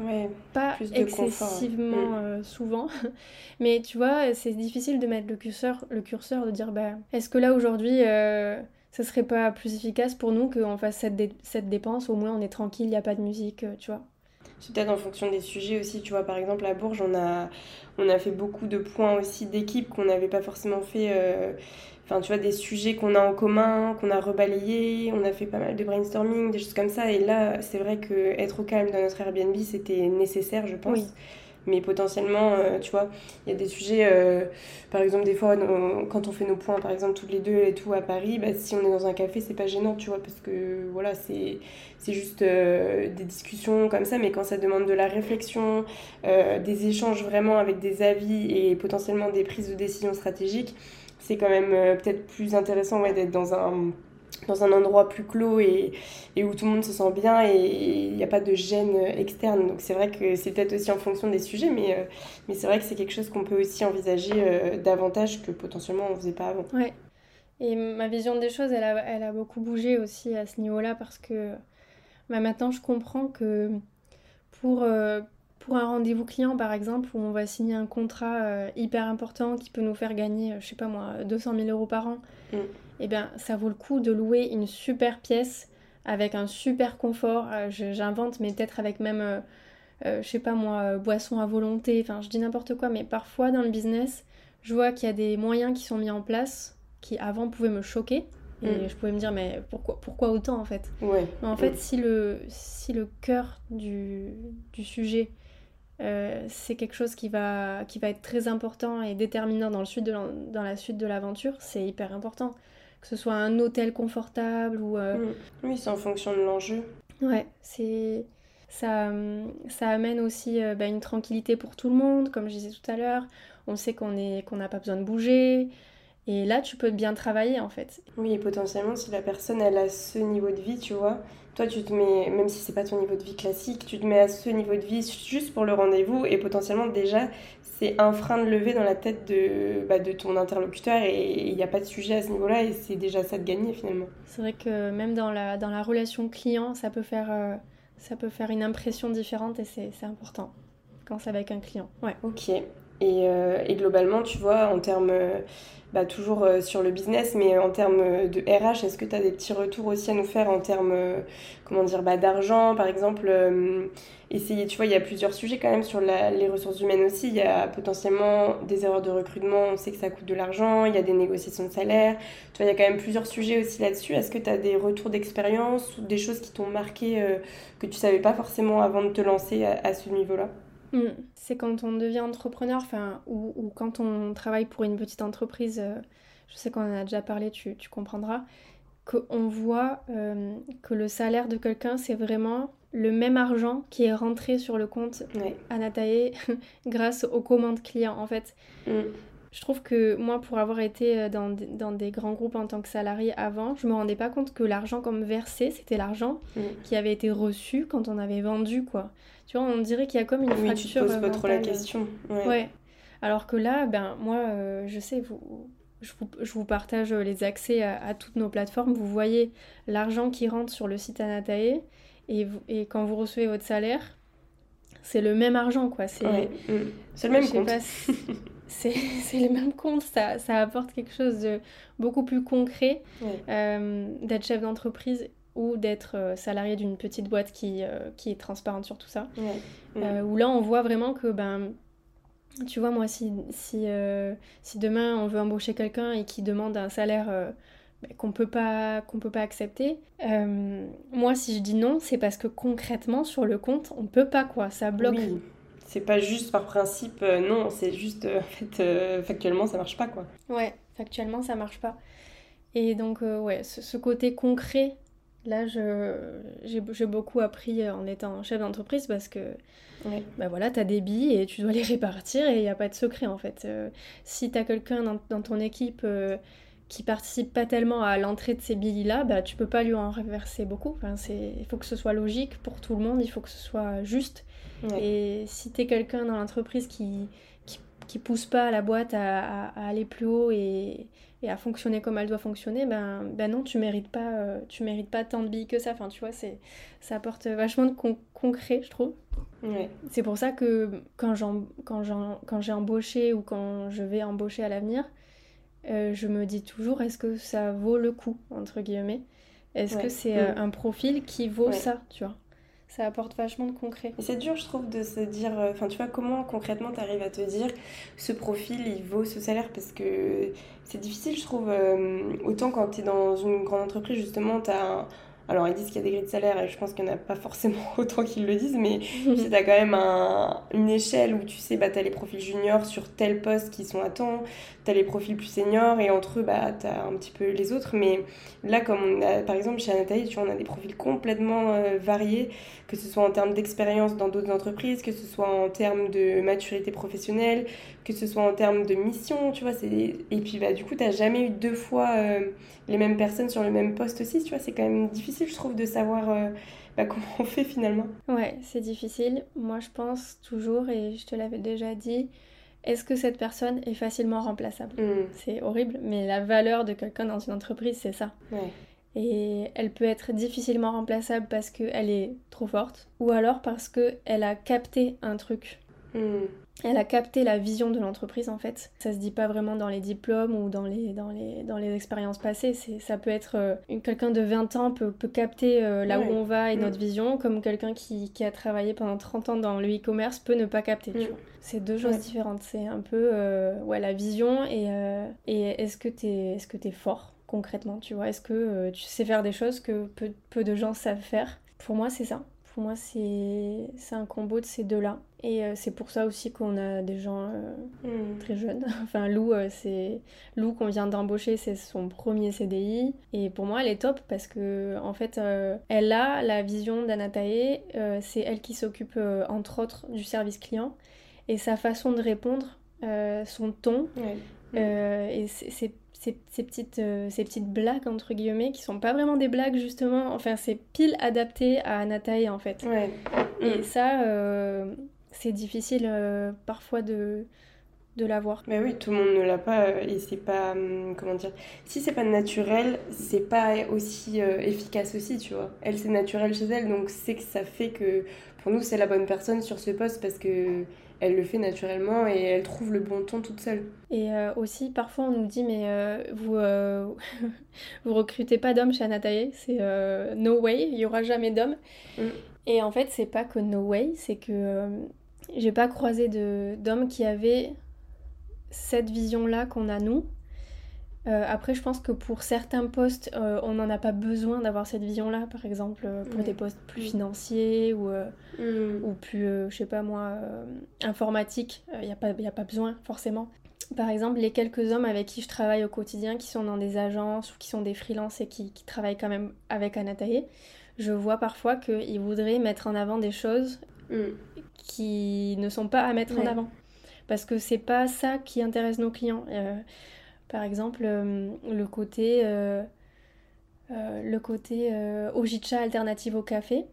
pas excessivement euh, souvent. Mais tu vois, c'est difficile de mettre le curseur, le curseur de dire, bah, est-ce que là, aujourd'hui, euh, ça serait pas plus efficace pour nous qu'on fasse cette, cette dépense? Au moins, on est tranquille, il n'y a pas de musique, euh, tu vois. C'est peut-être en fonction des sujets aussi, tu vois. Par exemple, à Bourges, on a, on a fait beaucoup de points aussi d'équipe qu'on n'avait pas forcément fait Enfin, tu vois, des sujets qu'on a en commun, qu'on a rebalayés, on a fait pas mal de brainstorming, des choses comme ça. Et là, c'est vrai que être au calme dans notre Airbnb, c'était nécessaire, je pense. Mais potentiellement, euh, tu vois, il y a des sujets, euh, par exemple, des fois, quand on fait nos points, par exemple, toutes les deux et tout à Paris, bah, si on est dans un café, c'est pas gênant, tu vois, parce que voilà, c'est juste euh, des discussions comme ça, mais quand ça demande de la réflexion, des échanges vraiment avec des avis et potentiellement des prises de décision stratégiques, c'est quand même peut-être plus intéressant ouais, d'être dans un, dans un endroit plus clos et, et, où tout le monde se sent bien et il n'y a pas de gêne externe. Donc c'est vrai que c'est peut-être aussi en fonction des sujets, mais, euh, mais c'est vrai que c'est quelque chose qu'on peut aussi envisager euh, davantage que potentiellement on ne faisait pas avant. Ouais. Et ma vision des choses, elle a, elle a beaucoup bougé aussi à ce niveau-là parce que bah, maintenant je comprends que pour, pour un rendez-vous client, par exemple, où on va signer un contrat euh, hyper important qui peut nous faire gagner, euh, je sais pas moi, 200 000 euros par an, mm. Eh bien, ça vaut le coup de louer une super pièce avec un super confort. Euh, j'invente, mais peut-être avec même, je sais pas moi, boisson à volonté. Enfin, je dis n'importe quoi, mais parfois dans le business, je vois qu'il y a des moyens qui sont mis en place qui avant pouvaient me choquer. Et mm. je pouvais me dire, mais pourquoi, pourquoi autant en fait? Ouais. En fait, si le, si le cœur du, du sujet euh, c'est quelque chose qui va, qui va être très important et déterminant dans, le de dans la suite de l'aventure. C'est hyper important. Que ce soit un hôtel confortable ou... Euh, mm. Oui, c'est en fonction de l'enjeu. Ouais, c'est... Ça, ça amène aussi euh, bah, une tranquillité pour tout le monde, comme je disais tout à l'heure. On sait qu'on qu'on n'a pas besoin de bouger. Et là, tu peux bien travailler en fait. Oui, et potentiellement, si la personne elle a ce niveau de vie, tu vois, toi, tu te mets, même si c'est pas ton niveau de vie classique, tu te mets à ce niveau de vie juste pour le rendez-vous et potentiellement déjà c'est un frein de lever dans la tête de, bah, de ton interlocuteur et il n'y a pas de sujet à ce niveau-là et c'est déjà ça de gagner finalement. C'est vrai que même dans la, dans la relation client, ça peut faire, euh, ça peut faire une impression différente et c'est important quand c'est avec un client. Ouais. Ok. Et, euh, et globalement, tu vois, en termes bah, toujours euh, sur le business, mais en termes de RH, est-ce que tu as des petits retours aussi à nous faire en termes, euh, comment dire, bah, d'argent, par exemple euh, Essayer, tu vois, il y a plusieurs sujets quand même sur les ressources humaines aussi. Il y a potentiellement des erreurs de recrutement, on sait que ça coûte de l'argent, il y a des négociations de salaire. Tu vois, il y a quand même plusieurs sujets aussi là-dessus. Est-ce que tu as des retours d'expérience ou des choses qui t'ont marqué que tu savais pas forcément avant de te lancer à ce niveau-là? Mm. C'est quand on devient entrepreneur, enfin, ou, quand on travaille pour une petite entreprise, euh, je sais qu'on en a déjà parlé, tu, tu comprendras, qu'on voit euh, que le salaire de quelqu'un, c'est vraiment le même argent qui est rentré sur le compte Anatae grâce aux commandes clients, en fait. Mm. Je trouve que moi, pour avoir été euh, dans, dans, des grands groupes en tant que salarié avant, je me rendais pas compte que l'argent comme versé, c'était l'argent mm. qui avait été reçu quand on avait vendu, quoi. Tu vois, on dirait qu'il y a comme une oui, fracture. Tu te poses pas trop la question. Ouais. Alors que là, ben moi, euh, je sais, vous, je, vous, je vous partage les accès à, toutes nos plateformes. Vous voyez l'argent qui rentre sur le site Anatae et, et quand vous recevez votre salaire, c'est le même argent, quoi. C'est le même compte. c'est le même compte, ça, ça, apporte quelque chose de beaucoup plus concret euh, d'être chef d'entreprise ou d'être euh, salarié d'une petite boîte qui, euh, qui est transparente sur tout ça. Euh, où là, on voit vraiment que, ben, tu vois, moi, si, si, si demain on veut embaucher quelqu'un et qui demande un salaire qu'on peut pas qu'on peut pas accepter, moi, si je dis non, c'est parce que concrètement, sur le compte, on peut pas, quoi. Ça bloque. Oui. C'est pas juste par principe, non, c'est juste, en fait, factuellement, ça marche pas, quoi. Ouais, factuellement, ça marche pas. Et donc, ouais, ce, côté concret Là, j'ai beaucoup appris en étant chef d'entreprise parce que bah voilà, tu as des billes et tu dois les répartir et il n'y a pas de secret en fait. Euh, si tu as quelqu'un dans, dans, ton équipe euh, qui participe pas tellement à l'entrée de ces billes-là, bah, tu peux pas lui en reverser beaucoup. Enfin, il faut que ce soit logique pour tout le monde, il faut que ce soit juste. Et si tu es quelqu'un dans l'entreprise qui, qui pousse pas la boîte à, aller plus haut et, à fonctionner comme elle doit fonctionner, ben, ben non, tu mérites pas, euh, tu mérites pas tant de billes que ça. Enfin, tu vois, c'est, ça apporte vachement de concret, je trouve. C'est pour ça que quand, quand, quand j'ai embauché ou quand je vais embaucher à l'avenir, euh, je me dis toujours est-ce que ça vaut le coup, entre guillemets? Est-ce que c'est euh, mm. un profil qui vaut ça, tu vois? Ça apporte vachement de concret. Et c'est dur, je trouve, de se dire, euh, enfin, tu vois, comment concrètement tu arrives à te dire ce profil, il vaut ce salaire? Parce que c'est difficile, je trouve. autant quand tu es dans une grande entreprise, justement, tu as alors, ils disent qu'il y a des grilles de salaire et je pense qu'il n'y en a pas forcément autant qu'ils le disent, mais tu as quand même une échelle où tu sais, bah, tu as les profils juniors sur tel poste qui sont à temps, tu as les profils plus seniors et entre eux, bah, tu as un petit peu les autres. Mais là, comme on a, par exemple, chez Anataï, tu vois, on a des profils complètement euh, variés, que ce soit en termes d'expérience dans d'autres entreprises, que ce soit en termes de maturité professionnelle, que ce soit en termes de mission, tu vois. Et puis, bah, du coup, tu n'as jamais eu deux fois euh, les mêmes personnes sur le même poste aussi, tu vois. C'est quand même difficile, je trouve, de savoir euh, bah, comment on fait finalement. Ouais, c'est difficile. Moi, je pense toujours, et je te l'avais déjà dit, est-ce que cette personne est facilement remplaçable? Mm. C'est horrible, mais la valeur de quelqu'un dans une entreprise, c'est ça. Ouais. Et elle peut être difficilement remplaçable parce qu'elle est trop forte, ou alors parce qu'elle a capté un truc. Mm elle a capté la vision de l'entreprise en fait. Ça se dit pas vraiment dans les diplômes ou dans les, dans les, dans les expériences passées. C'est, ça peut être euh, quelqu'un de 20 ans peut, peut capter euh, là où on va et notre mm. vision, comme quelqu'un qui, qui, a travaillé pendant 30 ans dans le e-commerce peut ne pas capter. Mm. C'est deux choses différentes. C'est un peu euh, ouais, la vision et, et est-ce que tu es, est-ce que es fort concrètement, tu vois? Est-ce que tu sais faire des choses que peu, peu de gens savent faire? Pour moi, c'est ça. Pour moi, c'est un combo de ces deux-là. Et euh, c'est pour ça aussi qu'on a des gens euh, hmm. très jeunes. enfin, Lou, euh, c'est Lou qu'on vient d'embaucher, c'est son premier CDI. Et pour moi, elle est top parce que en fait, elle a la vision d'Anatae. c'est elle qui s'occupe entre autres du service client et sa façon de répondre, son ton. et c'est ces, petites, euh, ces petites blagues, entre guillemets, qui sont pas vraiment des blagues, justement. Enfin, c'est pile adapté à Anatae, en fait. Ouais. Et mm. ça, euh, c'est difficile euh, parfois de, de l'avoir. Mais oui, tout le monde ne l'a pas et c'est pas hum, comment dire. Si c'est pas naturel, c'est pas aussi efficace aussi, tu vois. Elle c'est naturel chez elle, donc c'est que ça fait que pour nous c'est la bonne personne sur ce poste parce que elle le fait naturellement et elle trouve le bon ton toute seule. Et euh, aussi, parfois, on nous dit, mais euh, vous, euh, vous recrutez pas d'hommes chez Anatae, c'est no way, il y aura jamais d'hommes. Mm. Et en fait, c'est pas que no way, c'est que j'ai pas croisé d'hommes qui avaient cette vision-là qu'on a nous. Euh, après, je pense que pour certains postes, euh, on n'en a pas besoin d'avoir cette vision-là, par exemple, euh, pour des postes plus financiers ou, mm. ou plus, je sais pas moi, informatiques. Il n'y a, pas, a pas besoin, forcément. Par exemple, les quelques hommes avec qui je travaille au quotidien, qui sont dans des agences ou qui sont des freelances et qui, qui travaillent quand même avec Anatae, je vois parfois qu'ils voudraient mettre en avant des choses mm. qui ne sont pas à mettre en avant. Parce que c'est pas ça qui intéresse nos clients. Par exemple, euh, le côté, euh, euh, le côté Ojicha alternative au café.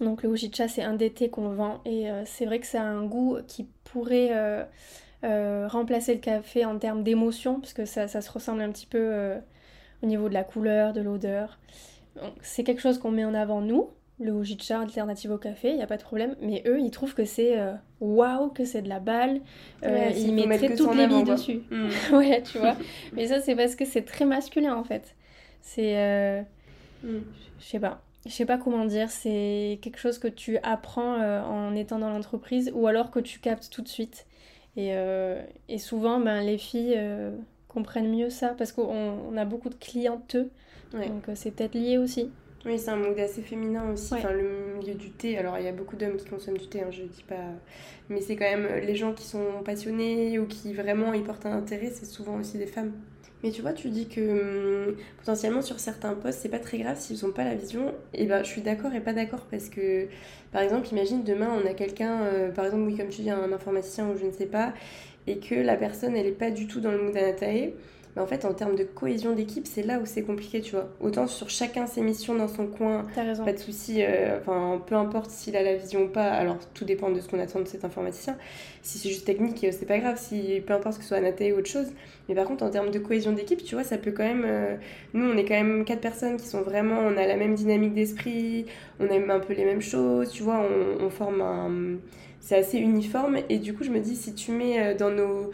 Donc le Ojicha, c'est un DT qu'on vend et c'est vrai que ça a un goût qui pourrait remplacer le café en termes d'émotion, parce que ça, ça, se ressemble un petit peu au niveau de la couleur, de l'odeur. C'est quelque chose qu'on met en avant nous, le Ujicha alternative au café, il n'y a pas de problème. Mais eux, ils trouvent que c'est euh, waouh, que c'est de la balle. Euh, ils mettraient toutes les billes dessus. Hmm. ouais, tu vois. Mais ça, c'est parce que c'est très masculin en fait. C'est. Euh, hmm. Je sais pas. Je sais pas comment dire. C'est quelque chose que tu apprends en étant dans l'entreprise ou alors que tu captes tout de suite. Et, et souvent, ben, les filles comprennent mieux ça parce qu'on a beaucoup de clienteux. Donc c'est peut-être lié aussi. Oui, c'est un mood assez féminin aussi. Enfin, le milieu du thé, alors il y a beaucoup d'hommes qui consomment du thé, hein, je dis pas. Mais c'est quand même les gens qui sont passionnés ou qui vraiment y portent un intérêt, c'est souvent aussi des femmes. Mais tu vois, tu dis que hum, potentiellement sur certains postes, c'est pas très grave s'ils n'ont pas la vision. Et ben, je suis d'accord et pas d'accord parce que, par exemple, imagine demain on a quelqu'un, euh, par exemple, oui, comme tu dis, un informaticien ou je ne sais pas, et que la personne elle est pas du tout dans le mood Anatae Mais en fait, en termes de cohésion d'équipe, c'est là où c'est compliqué, tu vois. Autant sur chacun ses missions dans son coin, raison. pas de souci. euh, Enfin, peu importe s'il a la vision ou pas. Alors, tout dépend de ce qu'on attend de cet informaticien. Si c'est juste technique, euh, c'est pas grave. Si peu importe que ce soit Anaté ou autre chose. Mais par contre, en termes de cohésion d'équipe, tu vois, ça peut quand même. euh, Nous, on est quand même quatre personnes qui sont vraiment. On a la même dynamique d'esprit, on aime un peu les mêmes choses, tu vois. On, on forme un. C'est assez uniforme. Et du coup, je me dis, si tu mets dans nos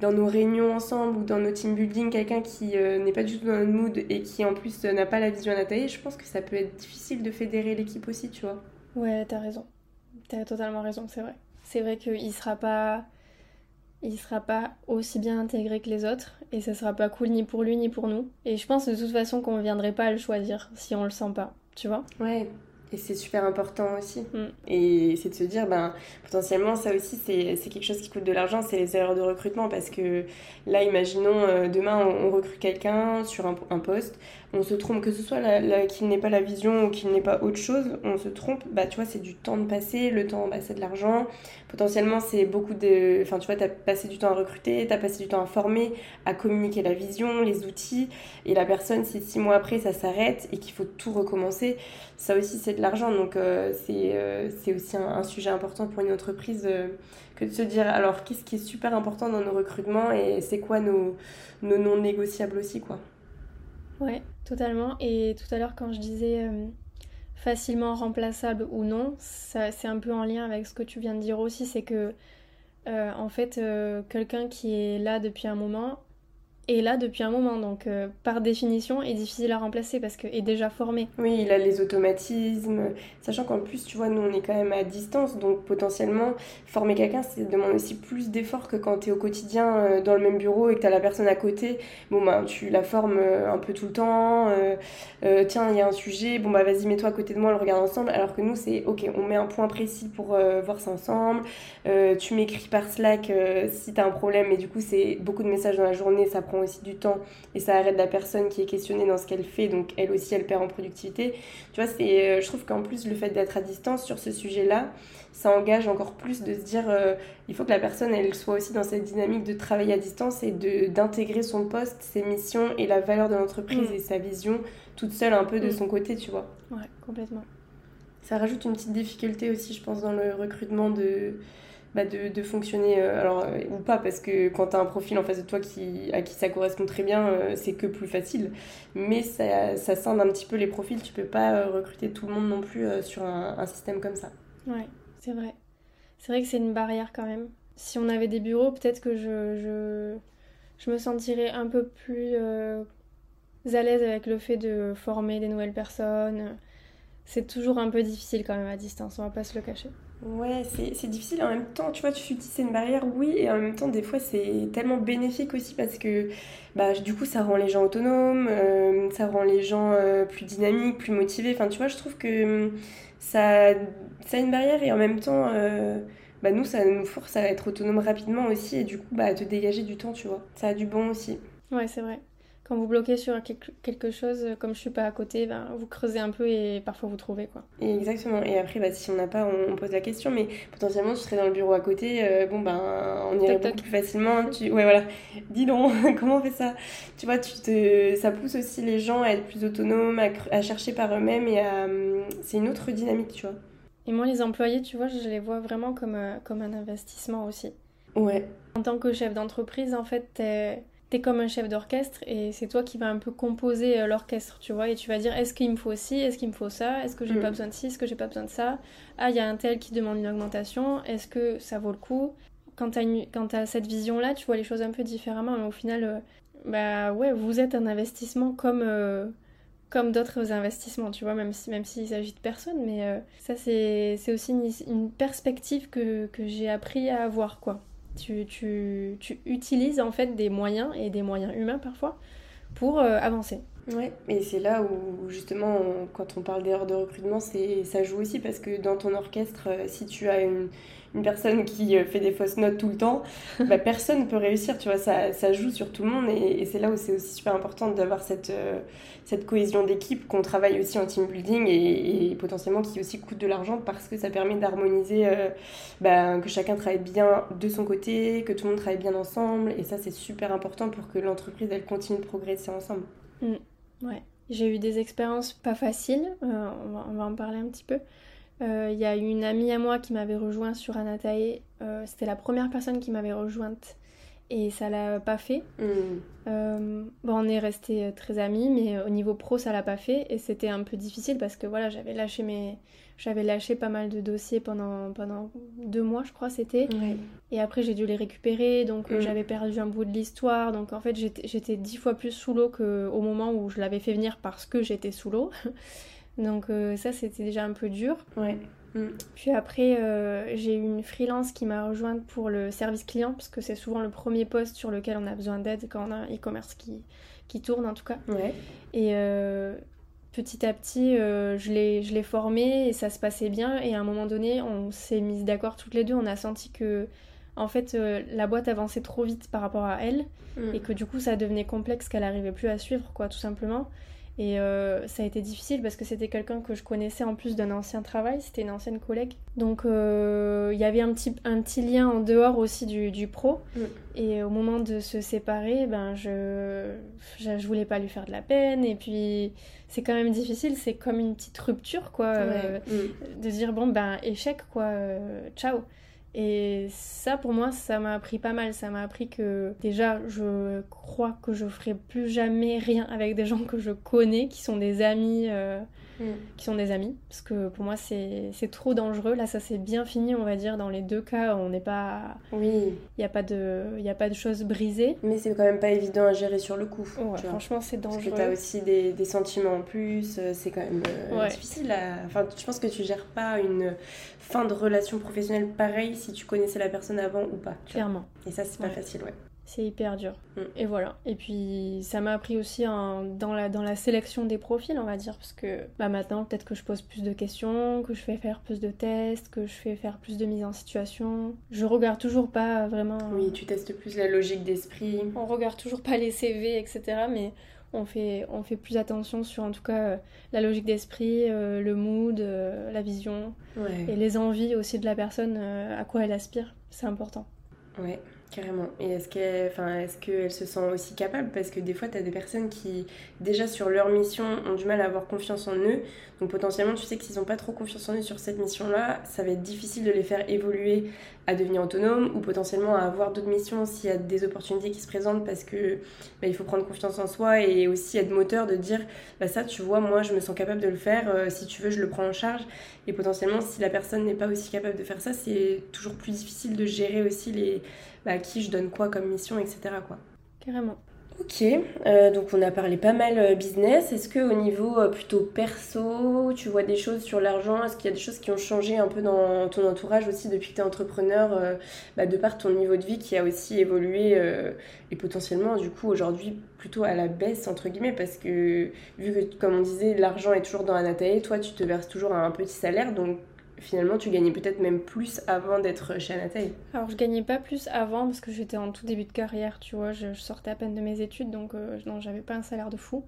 dans nos réunions ensemble ou dans nos team building quelqu'un qui euh, n'est pas du tout dans notre mood et qui en plus euh, n'a pas la vision Nathalie, je pense que ça peut être difficile de fédérer l'équipe aussi, tu vois. Ouais, t'as raison. T'as totalement raison, c'est vrai. C'est vrai qu'il sera pas. Il sera pas aussi bien intégré que les autres et ça sera pas cool ni pour lui ni pour nous. Et je pense de toute façon qu'on viendrait pas à le choisir si on le sent pas, tu vois. Ouais. Et c'est super important aussi. Mm. Et c'est de se dire, ben, potentiellement, ça aussi, c'est quelque chose qui coûte de l'argent, c'est les erreurs de recrutement. Parce que là, imaginons, euh, demain, on, on recrute quelqu'un sur un, un poste, on se trompe, que ce soit qu'il n'ait pas la vision ou qu'il n'ait pas autre chose, on se trompe, bah, tu vois, c'est du temps de passer, le temps, bah, c'est de l'argent. Potentiellement, c'est beaucoup de. Enfin, tu vois, t'as passé du temps à recruter, t'as passé du temps à former, à communiquer la vision, les outils. Et la personne, si six mois après, ça s'arrête et qu'il faut tout recommencer, ça aussi, c'est de Donc, euh, c'est euh, c'est aussi un, sujet important pour une entreprise euh, que de se dire, alors, qu'est-ce qui est super important dans nos recrutements et c'est quoi nos, nos non négociables aussi, quoi. Ouais, totalement. Et tout à l'heure, quand je disais facilement remplaçable ou non, ça, c'est un peu en lien avec ce que tu viens de dire aussi, c'est que en fait, quelqu'un qui est là depuis un moment est là depuis un moment, donc euh, par définition est difficile à remplacer parce que est déjà formé. Oui, il a les automatismes, sachant qu'en plus, tu vois, nous, on est quand même à distance, donc potentiellement, former quelqu'un, ça demande aussi plus d'efforts que quand tu es au quotidien euh, dans le même bureau et que tu as la personne à côté. Bon, bah, tu la formes euh, un peu tout le temps, tiens, il y a un sujet, bon, bah, vas-y, mets-toi à côté de moi, on le regarde ensemble, alors que nous, c'est, ok, on met un point précis pour voir ça ensemble, tu m'écris par Slack si tu as un problème, et du coup, c'est beaucoup de messages dans la journée, ça prend aussi du temps, et ça arrête la personne qui est questionnée dans ce qu'elle fait, donc elle aussi, elle perd en productivité. Tu vois, c'est, euh, je trouve qu'en plus, le fait d'être à distance sur ce sujet-là, ça engage encore plus de se dire, euh, il faut que la personne, elle soit aussi dans cette dynamique de travailler à distance et de, d'intégrer son poste, ses missions et la valeur de l'entreprise Mm. et sa vision toute seule un peu de Mm. son côté, tu vois. Ouais, complètement. Ça rajoute une petite difficulté aussi, je pense, dans le recrutement de, bah, de, fonctionner, euh, alors, euh, ou pas, parce que quand tu as un profil en face de toi qui, à qui ça correspond très bien, euh, c'est que plus facile. Mais ça, ça scinde un petit peu les profils, tu peux pas recruter tout le monde non plus sur un, système comme ça. Ouais, c'est vrai. C'est vrai que c'est une barrière quand même. Si on avait des bureaux, peut-être que je, je, je me sentirais un peu plus à l'aise avec le fait de former des nouvelles personnes. C'est toujours un peu difficile quand même à distance, on va pas se le cacher. Ouais, c'est difficile en même temps, tu vois, tu dis c'est une barrière, oui, et en même temps, des fois, c'est tellement bénéfique aussi parce que bah, du coup, ça rend les gens autonomes, euh, ça rend les gens euh, plus dynamiques, plus motivés. Enfin, tu vois, je trouve que hum, ça, ça a une barrière et en même temps, euh, bah, nous, ça nous force à être autonomes rapidement aussi et du coup, bah, à te dégager du temps, tu vois. Ça a du bon aussi. Ouais, c'est vrai. Quand vous bloquez sur quelque chose, comme je suis pas à côté, ben, vous creusez un peu et parfois vous trouvez quoi. Exactement. Et après, bah, si on n'a pas, on, pose la question. Mais potentiellement, tu serais dans le bureau à côté. euh, bon, ben, on irait beaucoup plus facilement. Tu... Ouais, voilà. Dis donc, comment on fait ça? Tu vois, tu te... ça pousse aussi les gens à être plus autonomes, à chercher par eux-mêmes. Et à... hum, c'est une autre dynamique, tu vois. Et moi, les employés, tu vois, je les vois vraiment comme, euh, comme un investissement aussi. Ouais. En tant que chef d'entreprise, en fait, t'es, comme un chef d'orchestre et c'est toi qui vas un peu composer euh, l'orchestre, tu vois. Et tu vas dire, est-ce qu'il me faut ci, est-ce qu'il me faut ça, est-ce que j'ai Mm. pas besoin de ci, est-ce que j'ai pas besoin de ça? Ah, il y a un tel qui demande une augmentation, est-ce que ça vaut le coup? Quand t'as, une, cette vision-là, tu vois les choses un peu différemment, mais au final, euh, bah ouais, vous êtes un investissement comme... euh, comme d'autres investissements, tu vois, même si, même s'il s'agit de personnes, mais euh, ça c'est c'est aussi une, une perspective que, que j'ai appris à avoir, quoi. Tu, utilises en fait des moyens, et des moyens humains parfois, pour euh, avancer. Ouais, et c'est là où justement, quand on parle d'erreur de recrutement, c'est ça joue aussi parce que dans ton orchestre, euh, si tu as une, une personne qui euh, fait des fausses notes tout le temps, bah, personne ne peut réussir, tu vois, ça, ça joue sur tout le monde et, c'est là où c'est aussi super important d'avoir cette, euh, cette cohésion d'équipe, qu'on travaille aussi en team building et, potentiellement qui aussi coûte de l'argent parce que ça permet d'harmoniser, bah, que chacun travaille bien de son côté, que tout le monde travaille bien ensemble et ça c'est super important pour que l'entreprise elle continue de progresser ensemble. Mm. Ouais. J'ai eu des expériences pas faciles, euh, on, va, en parler un petit peu. Euh, il y a une amie à moi qui m'avait rejoint sur Anatae. Euh, C'était la première personne qui m'avait rejointe et ça l'a pas fait. Mm. bon, on est restés très amis, mais au niveau pro, ça l'a pas fait et c'était un peu difficile parce que voilà, j'avais lâché mes, j'avais lâché pas mal de dossiers pendant, pendant deux mois, je crois, c'était. Et après, j'ai dû les récupérer, donc euh, mm. j'avais perdu un bout de l'histoire. Donc en fait, j'étais dix fois plus sous l'eau qu'au moment où je l'avais fait venir parce que j'étais sous l'eau. donc euh, ça, c'était déjà un peu dur. Ouais. Mm. Puis après, euh, j'ai eu une freelance qui m'a rejointe pour le service client, parce que c'est souvent le premier poste sur lequel on a besoin d'aide quand on a un e-commerce qui, qui tourne en tout cas. Ouais. Et petit à petit, euh, je l'ai formé et ça se passait bien. Et à un moment donné, on s'est mis d'accord toutes les deux. On a senti que, en fait, euh, la boîte avançait trop vite par rapport à elle mm. et que du coup, ça devenait complexe, qu'elle n'arrivait plus à suivre, quoi, tout simplement. Et euh, ça a été difficile parce que c'était quelqu'un que je connaissais en plus d'un ancien travail, c'était une ancienne collègue. Donc il y avait un petit, un petit lien en dehors aussi du, du pro. Mm. Et au moment de se séparer, ben, je, je, je voulais pas lui faire de la peine. Et puis c'est quand même difficile, c'est comme une petite rupture, quoi. Euh, mm. De dire, bon, ben, échec, quoi, euh, ciao. Et ça, pour moi, ça m'a appris pas mal. Ça m'a appris que déjà, je crois que je ferai plus jamais rien avec des gens que je connais, qui sont des amis. Euh, Qui sont des amis. Parce que pour moi, c'est trop dangereux. Là, ça s'est bien fini, on va dire. Dans les deux cas, on n'est pas. Oui. Il n'y a, pas de... a pas de choses brisées. Mais c'est quand même pas évident à gérer sur le coup. franchement, c'est dangereux. Parce que tu as aussi des, des, sentiments en plus. Euh, c'est quand même euh, difficile à. Enfin, je pense que tu gères pas une fin de relation professionnelle pareille si tu connaissais la personne avant ou pas. Clairement. Et ça, c'est pas facile, ouais. C'est hyper dur. Mm. Et voilà. Et puis ça m'a appris aussi dans, la, dans la sélection des profils, on va dire, parce que bah, maintenant peut-être que je pose plus de questions, que je fais faire plus de tests, que je fais faire plus de mise en situation. Je regarde toujours pas vraiment. Oui, tu testes plus la logique d'esprit. On regarde toujours pas les CV, etc. Mais on fait, on fait plus attention sur en tout cas la logique d'esprit, euh, le mood, euh, la vision et les envies aussi de la personne, euh, à quoi elle aspire. C'est important. Ouais. Carrément. Et est-ce qu'elle est qu'elle se sent aussi capable? Parce que des fois, tu as des personnes qui, déjà sur leur mission, ont du mal à avoir confiance en eux. Donc potentiellement, tu sais que s'ils n'ont pas trop confiance en eux sur cette mission-là, ça va être difficile de les faire évoluer à devenir autonomes ou potentiellement à avoir d'autres missions s'il y a des opportunités qui se présentent parce que bah, il faut prendre confiance en soi et aussi être moteur de dire bah ça tu vois moi je me sens capable de le faire euh, si tu veux je le prends en charge et potentiellement si la personne n'est pas aussi capable de faire ça c'est toujours plus difficile de gérer aussi les bah, qui je donne quoi comme mission, etc. Quoi. Carrément. Ok, euh, donc on a parlé pas mal euh, business. Est-ce que au niveau euh, plutôt perso, tu vois des choses sur l'argent? Est-ce qu'il y a des choses qui ont changé un peu dans ton entourage aussi depuis que tu es entrepreneur, bah, de par ton niveau de vie qui a aussi évolué et potentiellement du coup aujourd'hui plutôt à la baisse entre guillemets? Parce que vu que comme on disait l'argent est toujours dans Anatae, toi tu te verses toujours un petit salaire donc finalement, tu gagnais peut-être même plus avant d'être chez Anataï. Alors, je gagnais pas plus avant parce que j'étais en tout début de carrière, tu vois. Je, sortais à peine de mes études, donc euh, non, j'avais pas un salaire de fou.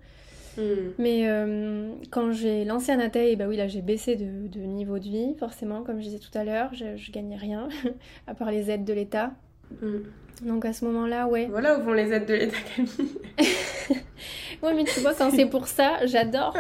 Hmm. Mais euh, quand j'ai lancé Anataï, bah oui, là, j'ai baissé de, niveau de vie, forcément, comme je disais tout à l'heure. Je, je gagnais rien, à part les aides de l'État. Hmm. Donc à ce moment-là, ouais. Voilà où vont les aides de l'État, Camille. ouais, mais tu vois, quand c'est pour ça, j'adore.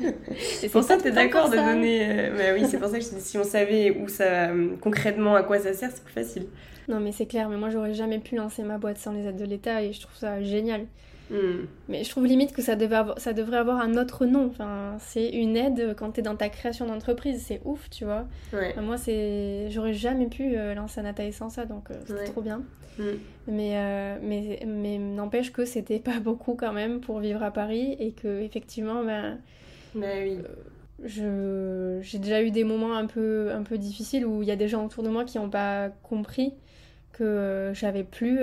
c'est pour ça que tu es d'accord de donner. Euh, mais oui, c'est pour ça que je dis, si on savait où ça, concrètement à quoi ça sert, c'est plus facile. Non, mais c'est clair, mais moi j'aurais jamais pu lancer ma boîte sans les aides de l'État et je trouve ça génial. Hmm. Mais je trouve limite que ça, devait ça devrait avoir un autre nom. Enfin, c'est une aide quand tu es dans ta création d'entreprise. C'est ouf, tu vois. moi, c'est j'aurais jamais pu euh, lancer un sans ça, donc euh, c'était trop bien. Hmm. Mais, euh, mais, mais n'empêche que c'était pas beaucoup quand même pour vivre à Paris et que effectivement, ben, ben oui. je, j'ai déjà eu des moments un peu, un peu difficiles où il y a des gens autour de moi qui n'ont pas compris que j'avais plus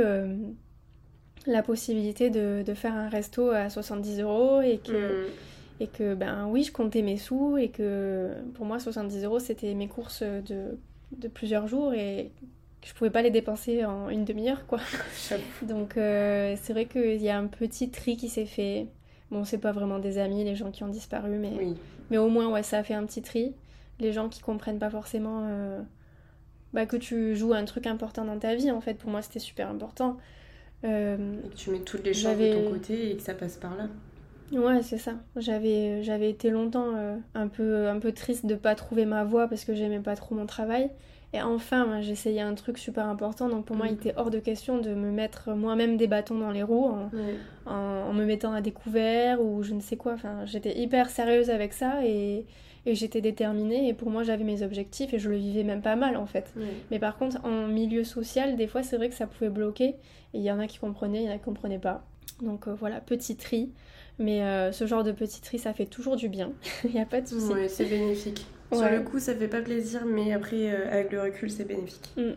la possibilité de, de, faire un resto à 70 euros et que, Mm. et que, ben oui, je comptais mes sous et que pour moi, 70 euros, c'était mes courses de, de plusieurs jours et que je pouvais pas les dépenser en une demi-heure, quoi. Donc, euh, c'est vrai qu'il y a un petit tri qui s'est fait. Bon, c'est pas vraiment des amis, les gens qui ont disparu, mais, Oui. mais au moins, ouais, ça a fait un petit tri. Les gens qui comprennent pas forcément euh, bah, que tu joues un truc important dans ta vie, en fait, pour moi, c'était super important. Euh, Et que tu mets toutes les chances de ton côté et que ça passe par là. Ouais, c'est ça. J'avais, j'avais été longtemps euh, un peu, un peu triste de pas trouver ma voie parce que j'aimais pas trop mon travail. Et enfin, moi, j'essayais un truc super important. Donc pour moi, Mm. il était hors de question de me mettre moi-même des bâtons dans les roues en, Ouais. en, en me mettant à découvert ou je ne sais quoi. Enfin, j'étais hyper sérieuse avec ça et, et j'étais déterminée. Et pour moi, j'avais mes objectifs et je le vivais même pas mal en fait. Mais par contre, en milieu social, des fois, c'est vrai que ça pouvait bloquer. Et il y en a qui comprenaient, il y en a qui comprenaient pas. Donc euh, voilà, petit tri. Mais euh, ce genre de petit tri, ça fait toujours du bien. Il n'y a pas de souci. Ouais, c'est bénéfique. Sur le coup, ça fait pas plaisir, mais après, euh, avec le recul, c'est bénéfique. Mm.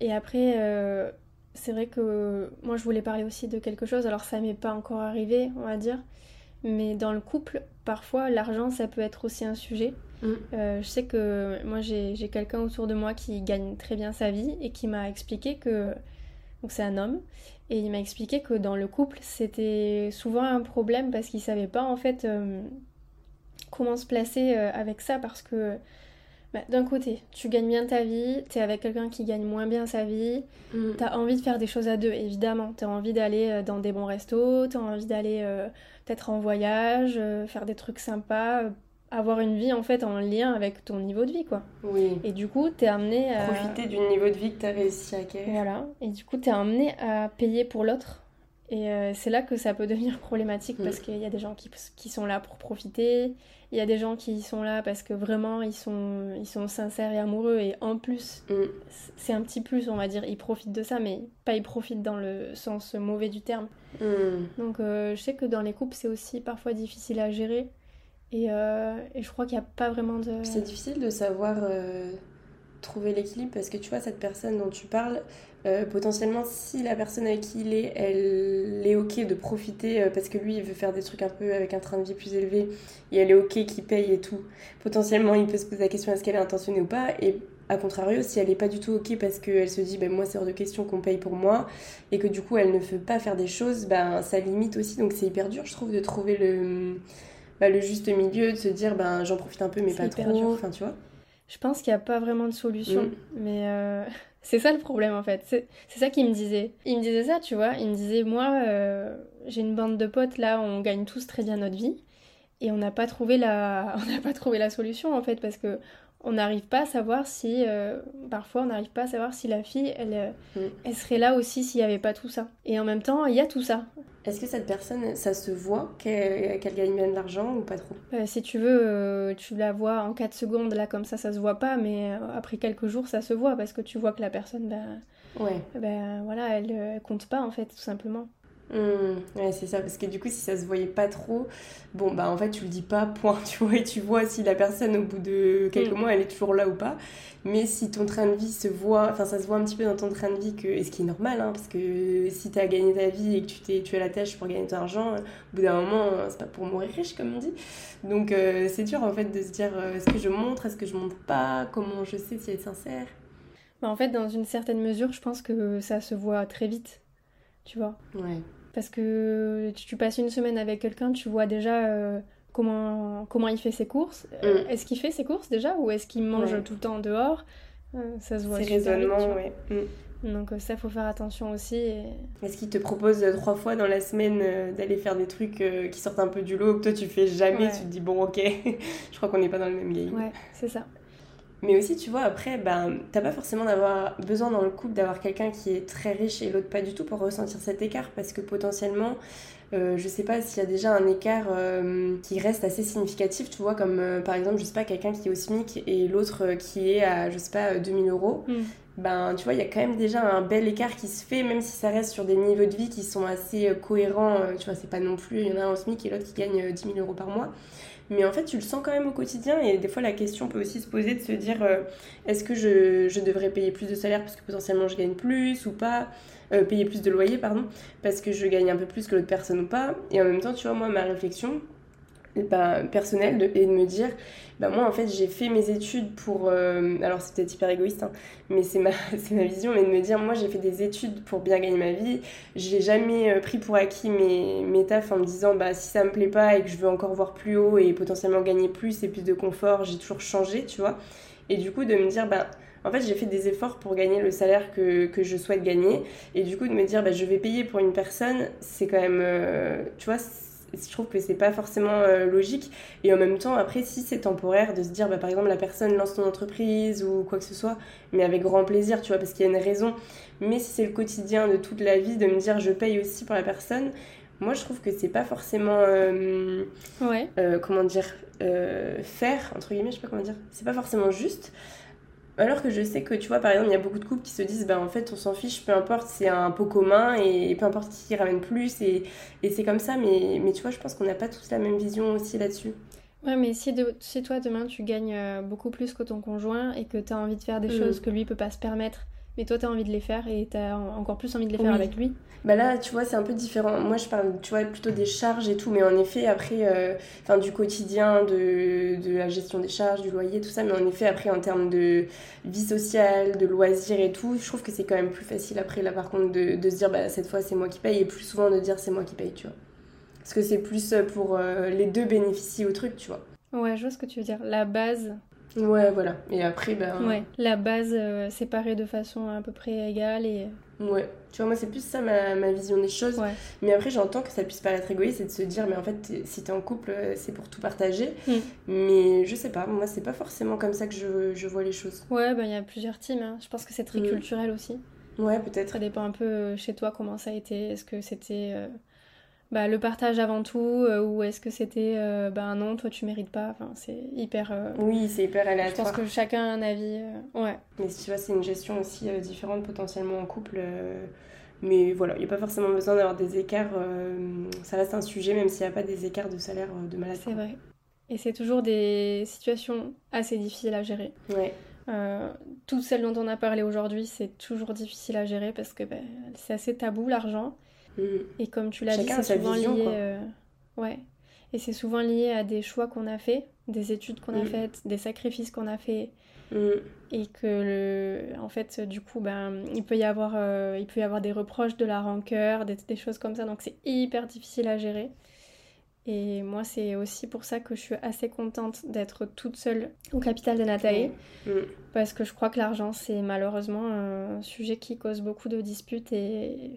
Et après, c'est vrai que moi, je voulais parler aussi de quelque chose. Alors, ça m'est pas encore arrivé, on va dire. Mais dans le couple, parfois, l'argent, ça peut être aussi un sujet. Mm. Euh, je sais que moi, j'ai quelqu'un autour de moi qui gagne très bien sa vie et qui m'a expliqué que... Donc, c'est un homme. Et il m'a expliqué que dans le couple, c'était souvent un problème parce qu'il savait pas, en fait, euh, comment se placer euh, avec ça parce que... bah, d'un côté, tu gagnes bien ta vie, t'es avec quelqu'un qui gagne moins bien sa vie, Mm. T'as envie de faire des choses à deux, évidemment. T'as envie d'aller dans des bons restos, t'as envie d'aller peut-être en voyage, euh, faire des trucs sympas, euh, avoir une vie en fait en lien avec ton niveau de vie, quoi. Oui. Et du coup, t'es amené à... Profiter du niveau de vie que tu as réussi à acquérir. Voilà. Et du coup, t'es amené à payer pour l'autre. Et euh, c'est là que ça peut devenir problématique Mm. parce qu'il y a des gens qui, qui sont là pour profiter, il y a des gens qui sont là parce que vraiment ils sont, ils sont sincères et amoureux et en plus Mm. c'est un petit plus, on va dire, ils profitent de ça, mais pas ils profitent dans le sens mauvais du terme. Mm. Donc euh, je sais que dans les couples, c'est aussi parfois difficile à gérer. Et, euh, et je crois qu'il n'y a pas vraiment de... C'est difficile de savoir euh, trouver l'équilibre parce que tu vois, cette personne dont tu parles, euh, potentiellement, si la personne avec qui il est, elle est ok de profiter euh, parce que lui, il veut faire des trucs un peu avec un train de vie plus élevé et elle est ok qu'il paye et tout, potentiellement, il peut se poser la question est-ce qu'elle est intentionnée ou pas? Et à contrario, si elle est pas du tout ok parce qu'elle se dit ben moi c'est hors de question qu'on paye pour moi et que du coup elle ne veut pas faire des choses, ben ça limite aussi. Donc c'est hyper dur je trouve de trouver le bah, le juste milieu, de se dire ben j'en profite un peu mais pas trop, enfin tu vois. Je pense qu'il n'y a pas vraiment de solution, Mm. mais euh, c'est ça le problème en fait. C'est c'est ça qu'il me disait. Il me disait ça, tu vois. Il me disait, moi, euh, j'ai une bande de potes là, on gagne tous très bien notre vie, et on n'a pas trouvé la, on n'a pas trouvé la solution en fait parce que on n'arrive pas à savoir si, euh, parfois, on n'arrive pas à savoir si la fille, elle, euh, Mm. elle serait là aussi s'il n'y avait pas tout ça. Et en même temps, il y a tout ça. Est-ce que cette personne, ça se voit qu'elle gagne bien de l'argent ou pas trop? Euh, si tu veux, euh, tu la vois en 4 secondes, là comme ça, ça se voit pas, mais après quelques jours, ça se voit parce que tu vois que la personne, ben, Ouais. ben voilà, elle, elle compte pas en fait, tout simplement. Hmm, ouais, c'est ça, parce que du coup, si ça se voyait pas trop, bon, bah en fait, tu le dis pas, point, tu vois, et tu vois si la personne, au bout de quelques Mm. mois, elle est toujours là ou pas. Mais si ton train de vie se voit, enfin, ça se voit un petit peu dans ton train de vie, que, et ce qui est normal, hein, parce que si t'as gagné ta vie et que tu, t'es, tu as la tâche pour gagner ton argent, euh, au bout d'un moment, euh, c'est pas pour mourir riche, comme on dit. Donc, euh, c'est dur, en fait, de se dire, euh, est-ce que je montre, est-ce que je montre pas, comment je sais si elle est sincère. Mais en fait, dans une certaine mesure, je pense que ça se voit très vite, tu vois. Ouais. Parce que tu passes une semaine avec quelqu'un, tu vois déjà euh, comment, comment il fait ses courses. Euh, Mm. Est-ce qu'il fait ses courses déjà ou est-ce qu'il mange Ouais. tout le temps dehors? Euh, Ça se voit Ces super vite, tu raisonnements, vois. ouais. Hmm. Donc ça, faut faire attention aussi. et- Est-ce qu'il te propose trois fois dans la semaine d'aller faire des trucs qui sortent un peu du lot que toi tu fais jamais Ouais. Tu te dis bon ok, je crois qu'on n'est pas dans le même game. Ouais, c'est ça. Mais aussi tu vois après, ben, t'as pas forcément d'avoir besoin dans le couple d'avoir quelqu'un qui est très riche et l'autre pas du tout pour ressentir cet écart parce que potentiellement euh, je sais pas s'il y a déjà un écart euh, qui reste assez significatif, tu vois, comme euh, par exemple, je sais pas, quelqu'un qui est au SMIC et l'autre qui est à, je sais pas, euh, 2000 euros, Mm. ben tu vois, il y a quand même déjà un bel écart qui se fait, même si ça reste sur des niveaux de vie qui sont assez cohérents, tu vois, c'est pas non plus, il y en a un au SMIC et l'autre qui gagne euh, 10 000 euros par mois. Mais en fait, tu le sens quand même au quotidien et des fois, la question peut aussi se poser de se dire euh, est-ce que je, je, devrais payer plus de salaire parce que potentiellement je gagne plus ou pas euh, Payer plus de loyer, pardon, parce que je gagne un peu plus que l'autre personne ou pas. Et en même temps, tu vois, moi, ma réflexion, bah, personnelle de, et de me dire bah moi en fait j'ai fait mes études pour euh, alors c'est peut-être hyper égoïste hein, mais c'est ma ma vision mais de me dire moi j'ai fait des études pour bien gagner ma vie j'ai jamais euh, pris pour acquis mes mes tafs en me disant bah si ça me plaît pas et que je veux encore voir plus haut et potentiellement gagner plus et plus de confort j'ai toujours changé tu vois et du coup de me dire bah en fait, j'ai fait des efforts pour gagner le salaire que, que, je souhaite gagner. Et du coup, de me dire, bah, je vais payer pour une personne, c'est quand même, euh, tu vois, je trouve que c'est pas forcément euh, logique. Et en même temps, après, si c'est temporaire, de se dire, bah, par exemple, la personne lance ton entreprise ou quoi que ce soit, mais avec grand plaisir, tu vois, parce qu'il y a une raison. Mais si c'est le quotidien de toute la vie, de me dire, je paye aussi pour la personne, moi, je trouve que c'est pas forcément. Euh, ouais. Euh, comment dire Faire, entre guillemets, je sais pas comment dire. C'est pas forcément juste. Alors que je sais que, tu vois, par exemple, il y a beaucoup de couples qui se disent, bah en fait, on s'en fiche, peu importe, c'est un pot commun et peu importe qui ramène plus, et, et c'est comme ça, mais, mais tu vois, je pense qu'on n'a pas tous la même vision aussi là-dessus. Ouais, mais si, de, si toi, demain, tu gagnes euh, beaucoup plus que ton conjoint et que tu as envie de faire des mm. choses que lui peut pas se permettre, mais toi, tu as envie de les faire et tu as encore plus envie de les faire avec lui? Bah là, tu vois, c'est un peu différent. Moi, je parle, tu vois, plutôt des charges et tout, mais en effet, après, euh, enfin, du quotidien, de, de, la gestion des charges, du loyer, tout ça, mais en effet, après, en termes de vie sociale, de loisirs et tout, je trouve que c'est quand même plus facile après, là, par contre, de, de se dire, bah, cette fois, c'est moi qui paye, et plus souvent de dire, c'est moi qui paye, tu vois. Parce que c'est plus pour euh, les deux bénéficier au truc, tu vois. Ouais, je vois ce que tu veux dire. La base, Ouais, voilà. Et après, ben. Ouais, la base euh, séparée de façon à peu près égale et. Ouais, tu vois, moi, c'est plus ça ma, ma vision des choses. Mais après, j'entends que ça puisse paraître égoïste et de se dire, mais en fait, si t'es en couple, euh, c'est pour tout partager. Mm. Mais je sais pas, moi, c'est pas forcément comme ça que je, je vois les choses. Ouais, ben, il y a plusieurs teams. Hein. Je pense que c'est très mm. culturel aussi. Ouais, peut-être. Ça dépend un peu euh, chez toi comment ça a été. Est-ce que c'était bah, le partage avant tout euh, ou est-ce que c'était euh, bah non toi tu mérites pas. Enfin c'est hyper euh, oui c'est hyper aléatoire. je pense que chacun a un avis ouais. Mais tu vois c'est une gestion aussi différente potentiellement en couple mais voilà il n'y a pas forcément besoin d'avoir des écarts ça reste un sujet même s'il n'y a pas des écarts de salaire de maladie c'est vrai. Et c'est toujours des situations assez difficiles à gérer. Ouais. Toutes celles dont on a parlé aujourd'hui, c'est toujours difficile à gérer parce que bah, c'est assez tabou l'argent. Mm. Et comme tu l'as dit, c'est souvent lié. Euh, ouais. Et c'est souvent lié à des choix qu'on a fait, des études qu'on a mm. faites, des sacrifices qu'on a fait. Mm. Et que, le... en fait, du coup, ben, il, peut y avoir, euh, il peut y avoir des reproches, de la rancœur, des, des choses comme ça. Donc, c'est hyper difficile à gérer. Et moi, c'est aussi pour ça que je suis assez contente d'être toute seule au capital de Nathalie. Parce que je crois que l'argent, c'est malheureusement un sujet qui cause beaucoup de disputes et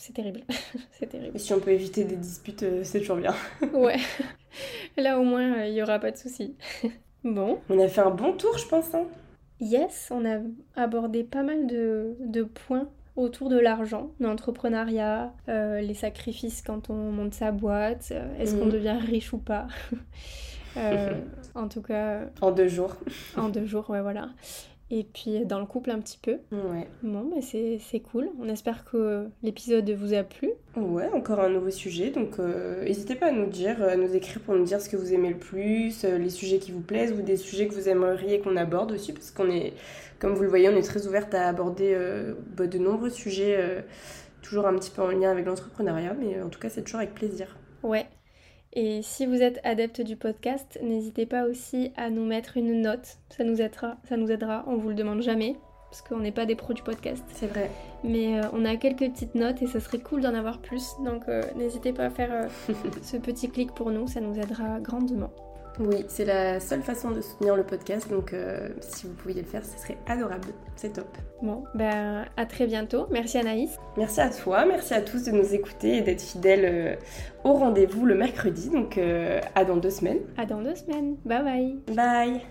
c'est terrible. c'est terrible. Et si on peut éviter des disputes, euh, c'est toujours bien. ouais. Là au moins, euh, il n'y aura pas de soucis. bon. On a fait un bon tour, je pense. Hein. yes, on a abordé pas mal de, de points autour de l'argent, l'entrepreneuriat, euh, les sacrifices quand on monte sa boîte, est-ce qu'on mhm. devient riche ou pas. en tout cas. En deux jours. en deux jours, ouais, voilà et puis dans le couple un petit peu. Ouais. Bon, mais c'est cool. On espère que l'épisode vous a plu. Ouais, encore un nouveau sujet. Donc euh, n'hésitez pas à nous dire, à nous écrire pour nous dire ce que vous aimez le plus, euh, les sujets qui vous plaisent ou des sujets que vous aimeriez qu'on aborde aussi. Parce qu'on est, comme vous le voyez, on est très ouverte à aborder euh, bah, de nombreux sujets, toujours un petit peu en lien avec l'entrepreneuriat. Mais en tout cas, c'est toujours avec plaisir. Ouais. Et si vous êtes adepte du podcast, n'hésitez pas aussi à nous mettre une note. Ça nous aidera, ça nous aidera. On vous le demande jamais parce qu'on n'est pas des pros du podcast. C'est vrai. Mais euh, on a quelques petites notes et ça serait cool d'en avoir plus. Donc euh, n'hésitez pas à faire euh, ce petit clic pour nous, ça nous aidera grandement. Oui, c'est la seule façon de soutenir le podcast, donc euh, si vous pouviez le faire, ce serait adorable, c'est top. Bon, ben à très bientôt, merci Anaïs. Merci à toi, merci à tous de nous écouter et d'être fidèles euh, au rendez-vous le mercredi, donc euh, à dans deux semaines. À dans deux semaines, bye. Bye. Bye.